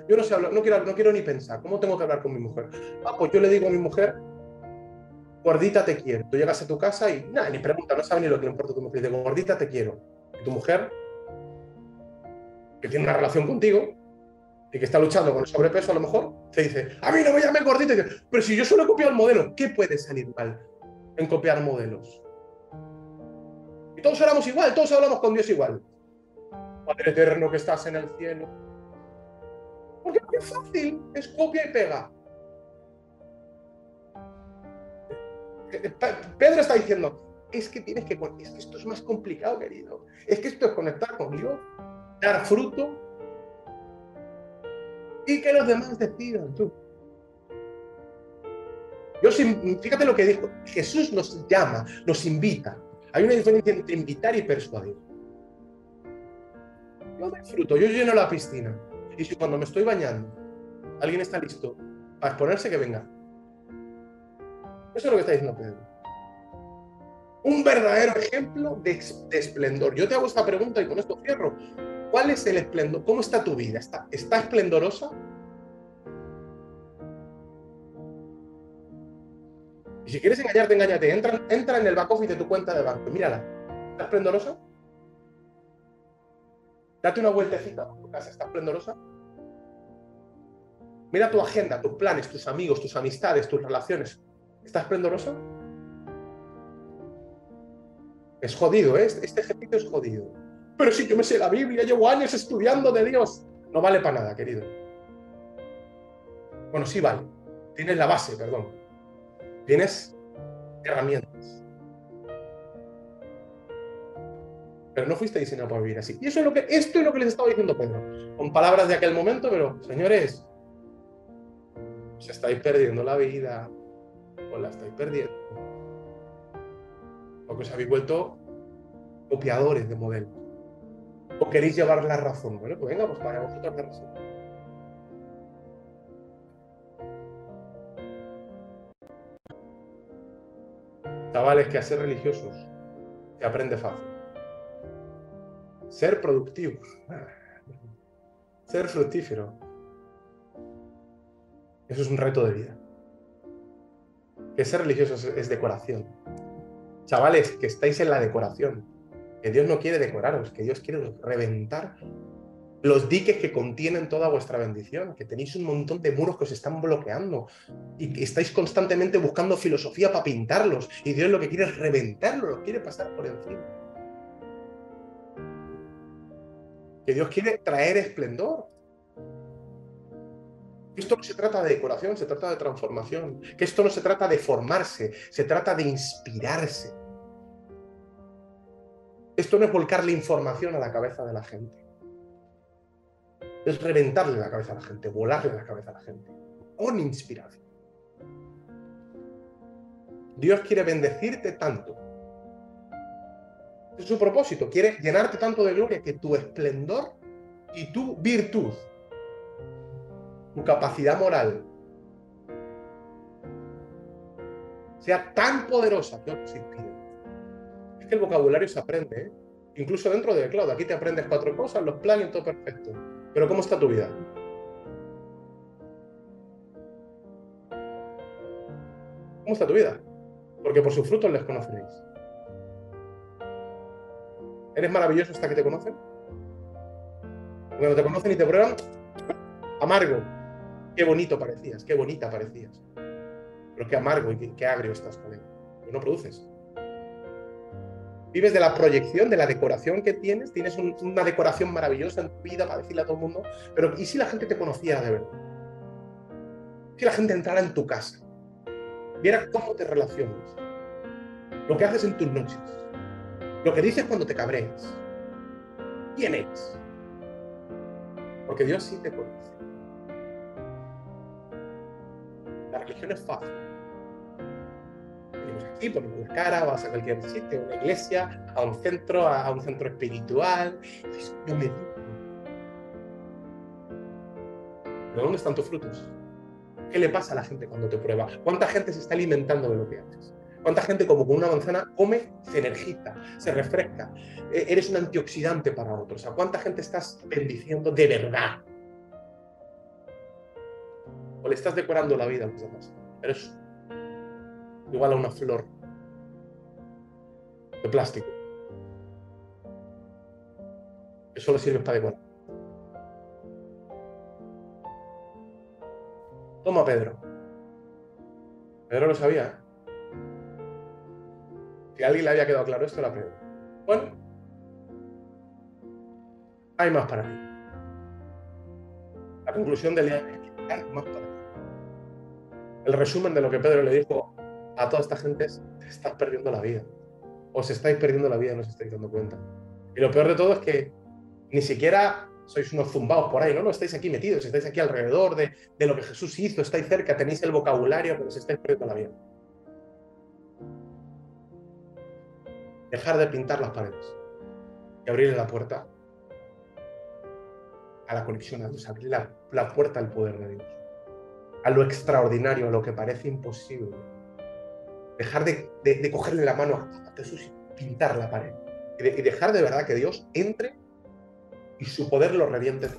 Yo no sé hablar, no quiero, no quiero ni pensar. ¿Cómo tengo que hablar con mi mujer? Ah, pues yo le digo a mi mujer, gordita te quiero. Tú llegas a tu casa y nada, ni pregunta, no sabe ni lo que le importa a tu mujer. Dice, gordita te quiero. Y tu mujer, que tiene una relación contigo y que está luchando con el sobrepeso a lo mejor, te dice, a mí no me llames gordita. Pero si yo solo he copiado el modelo, ¿qué puede salir mal en copiar modelos? Y todos hablamos igual, todos hablamos con Dios igual. Padre eterno que estás en el cielo. Porque es fácil, es copia y pega. Pedro está diciendo, es que tienes que, es que esto es más complicado, querido. Es que esto es conectar con Dios, dar fruto y que los demás decidan tú. Yo, fíjate lo que dijo, Jesús nos llama, nos invita. Hay una diferencia entre invitar y persuadir. Yo disfruto, yo lleno la piscina. Y si cuando me estoy bañando, alguien está listo para exponerse, que venga. Eso es lo que está diciendo Pedro. Un verdadero ejemplo de, esplendor. Yo te hago esta pregunta y con esto cierro. ¿Cuál es el esplendor? ¿Cómo está tu vida? ¿Está, está esplendorosa? Y si quieres engañarte, engáñate. Entra, entra en el back office de tu cuenta de banco. Mírala. ¿Está esplendorosa? Date una vueltecita a tu casa. ¿Está esplendorosa? Mira tu agenda, tus planes, tus amigos, tus amistades, tus relaciones. ¿Está esplendorosa? Es jodido, ¿eh? Este ejercicio es jodido. Pero si yo me sé la Biblia, llevo años estudiando de Dios. No vale para nada, querido. Bueno, sí vale. Tienes la base, perdón. Tienes herramientas. Pero no fuiste diseñado para vivir así. Y eso es lo que, esto es lo que les estaba diciendo Pedro. Con palabras de aquel momento, pero señores, os estáis perdiendo la vida. O la estáis perdiendo. Porque os habéis vuelto copiadores de modelo. O queréis llevar la razón. Bueno, pues venga, pues para vosotros la razón. Chavales, que a ser religiosos se aprende fácil. Ser productivo. Ser fructífero. Eso es un reto de vida. Que ser religiosos es decoración. Chavales, que estáis en la decoración. Que Dios no quiere decoraros, que Dios quiere reventar los diques que contienen toda vuestra bendición, que tenéis un montón de muros que os están bloqueando y que estáis constantemente buscando filosofía para pintarlos y Dios lo que quiere es reventarlo, lo quiere pasar por encima. Que Dios quiere traer esplendor. Esto no se trata de decoración, se trata de transformación. Que esto no se trata de formarse, se trata de inspirarse. Esto no es volcarle información a la cabeza de la gente es reventarle la cabeza a la gente, volarle la cabeza a la gente, con inspiración. Dios quiere bendecirte tanto. Es su propósito, quiere llenarte tanto de gloria que tu esplendor y tu virtud, tu capacidad moral, sea tan poderosa que os inspire. Es que el vocabulario se aprende, ¿eh? incluso dentro de Cloud. Aquí te aprendes cuatro cosas, los planes, todo perfecto. Pero ¿cómo está tu vida? ¿Cómo está tu vida? Porque por sus frutos les conoceréis. ¿Eres maravilloso hasta que te conocen? Cuando te conocen y te prueban, amargo. Qué bonito parecías, qué bonita parecías. Pero qué amargo y qué, agrio estás con él. no produces. Vives de la proyección, de la decoración que tienes. Tienes una decoración maravillosa en tu vida para decirle a todo el mundo. Pero ¿y si la gente te conociera de verdad? Si la gente entrara en tu casa, viera cómo te relacionas, lo que haces en tus noches, lo que dices cuando te cabreas, quién eres. Porque Dios sí te conoce. La religión es fácil. Aquí, ponemos la cara, vas a cualquier sitio, a una iglesia, a un centro, a un centro espiritual. yo me ¿De dónde están tus frutos? ¿Qué le pasa a la gente cuando te prueba? ¿Cuánta gente se está alimentando de lo que haces? ¿Cuánta gente como con una manzana come, se energiza, se refresca? E-, eres un antioxidante para otros. ¿A cuánta gente estás bendiciendo de verdad? O le estás decorando la vida a los demás. Eres igual a una flor de plástico. Que solo sirve para decorar. Toma, Pedro. Pedro lo sabía. ¿eh? Si a alguien le había quedado claro esto, era Pedro. Bueno, hay más para mí. La conclusión del día es hay más para mí. El resumen de lo que Pedro le dijo a toda esta gente es, te estás perdiendo la vida. Os estáis perdiendo la vida no os estáis dando cuenta. Y lo peor de todo es que ni siquiera sois unos zumbados por ahí, ¿no? No estáis aquí metidos, estáis aquí alrededor de, lo que Jesús hizo, estáis cerca, tenéis el vocabulario, pero os estáis perdiendo la vida. Dejar de pintar las paredes y abrirle la puerta a la conexión a Dios, abrir la, puerta al poder de Dios, a lo extraordinario, a lo que parece imposible. Dejar de, cogerle la mano a Jesús y pintar la pared. y dejar de verdad que Dios entre y su poder lo reviente.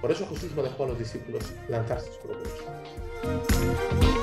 Por eso Jesús no dejó a los discípulos lanzarse sobre ellos.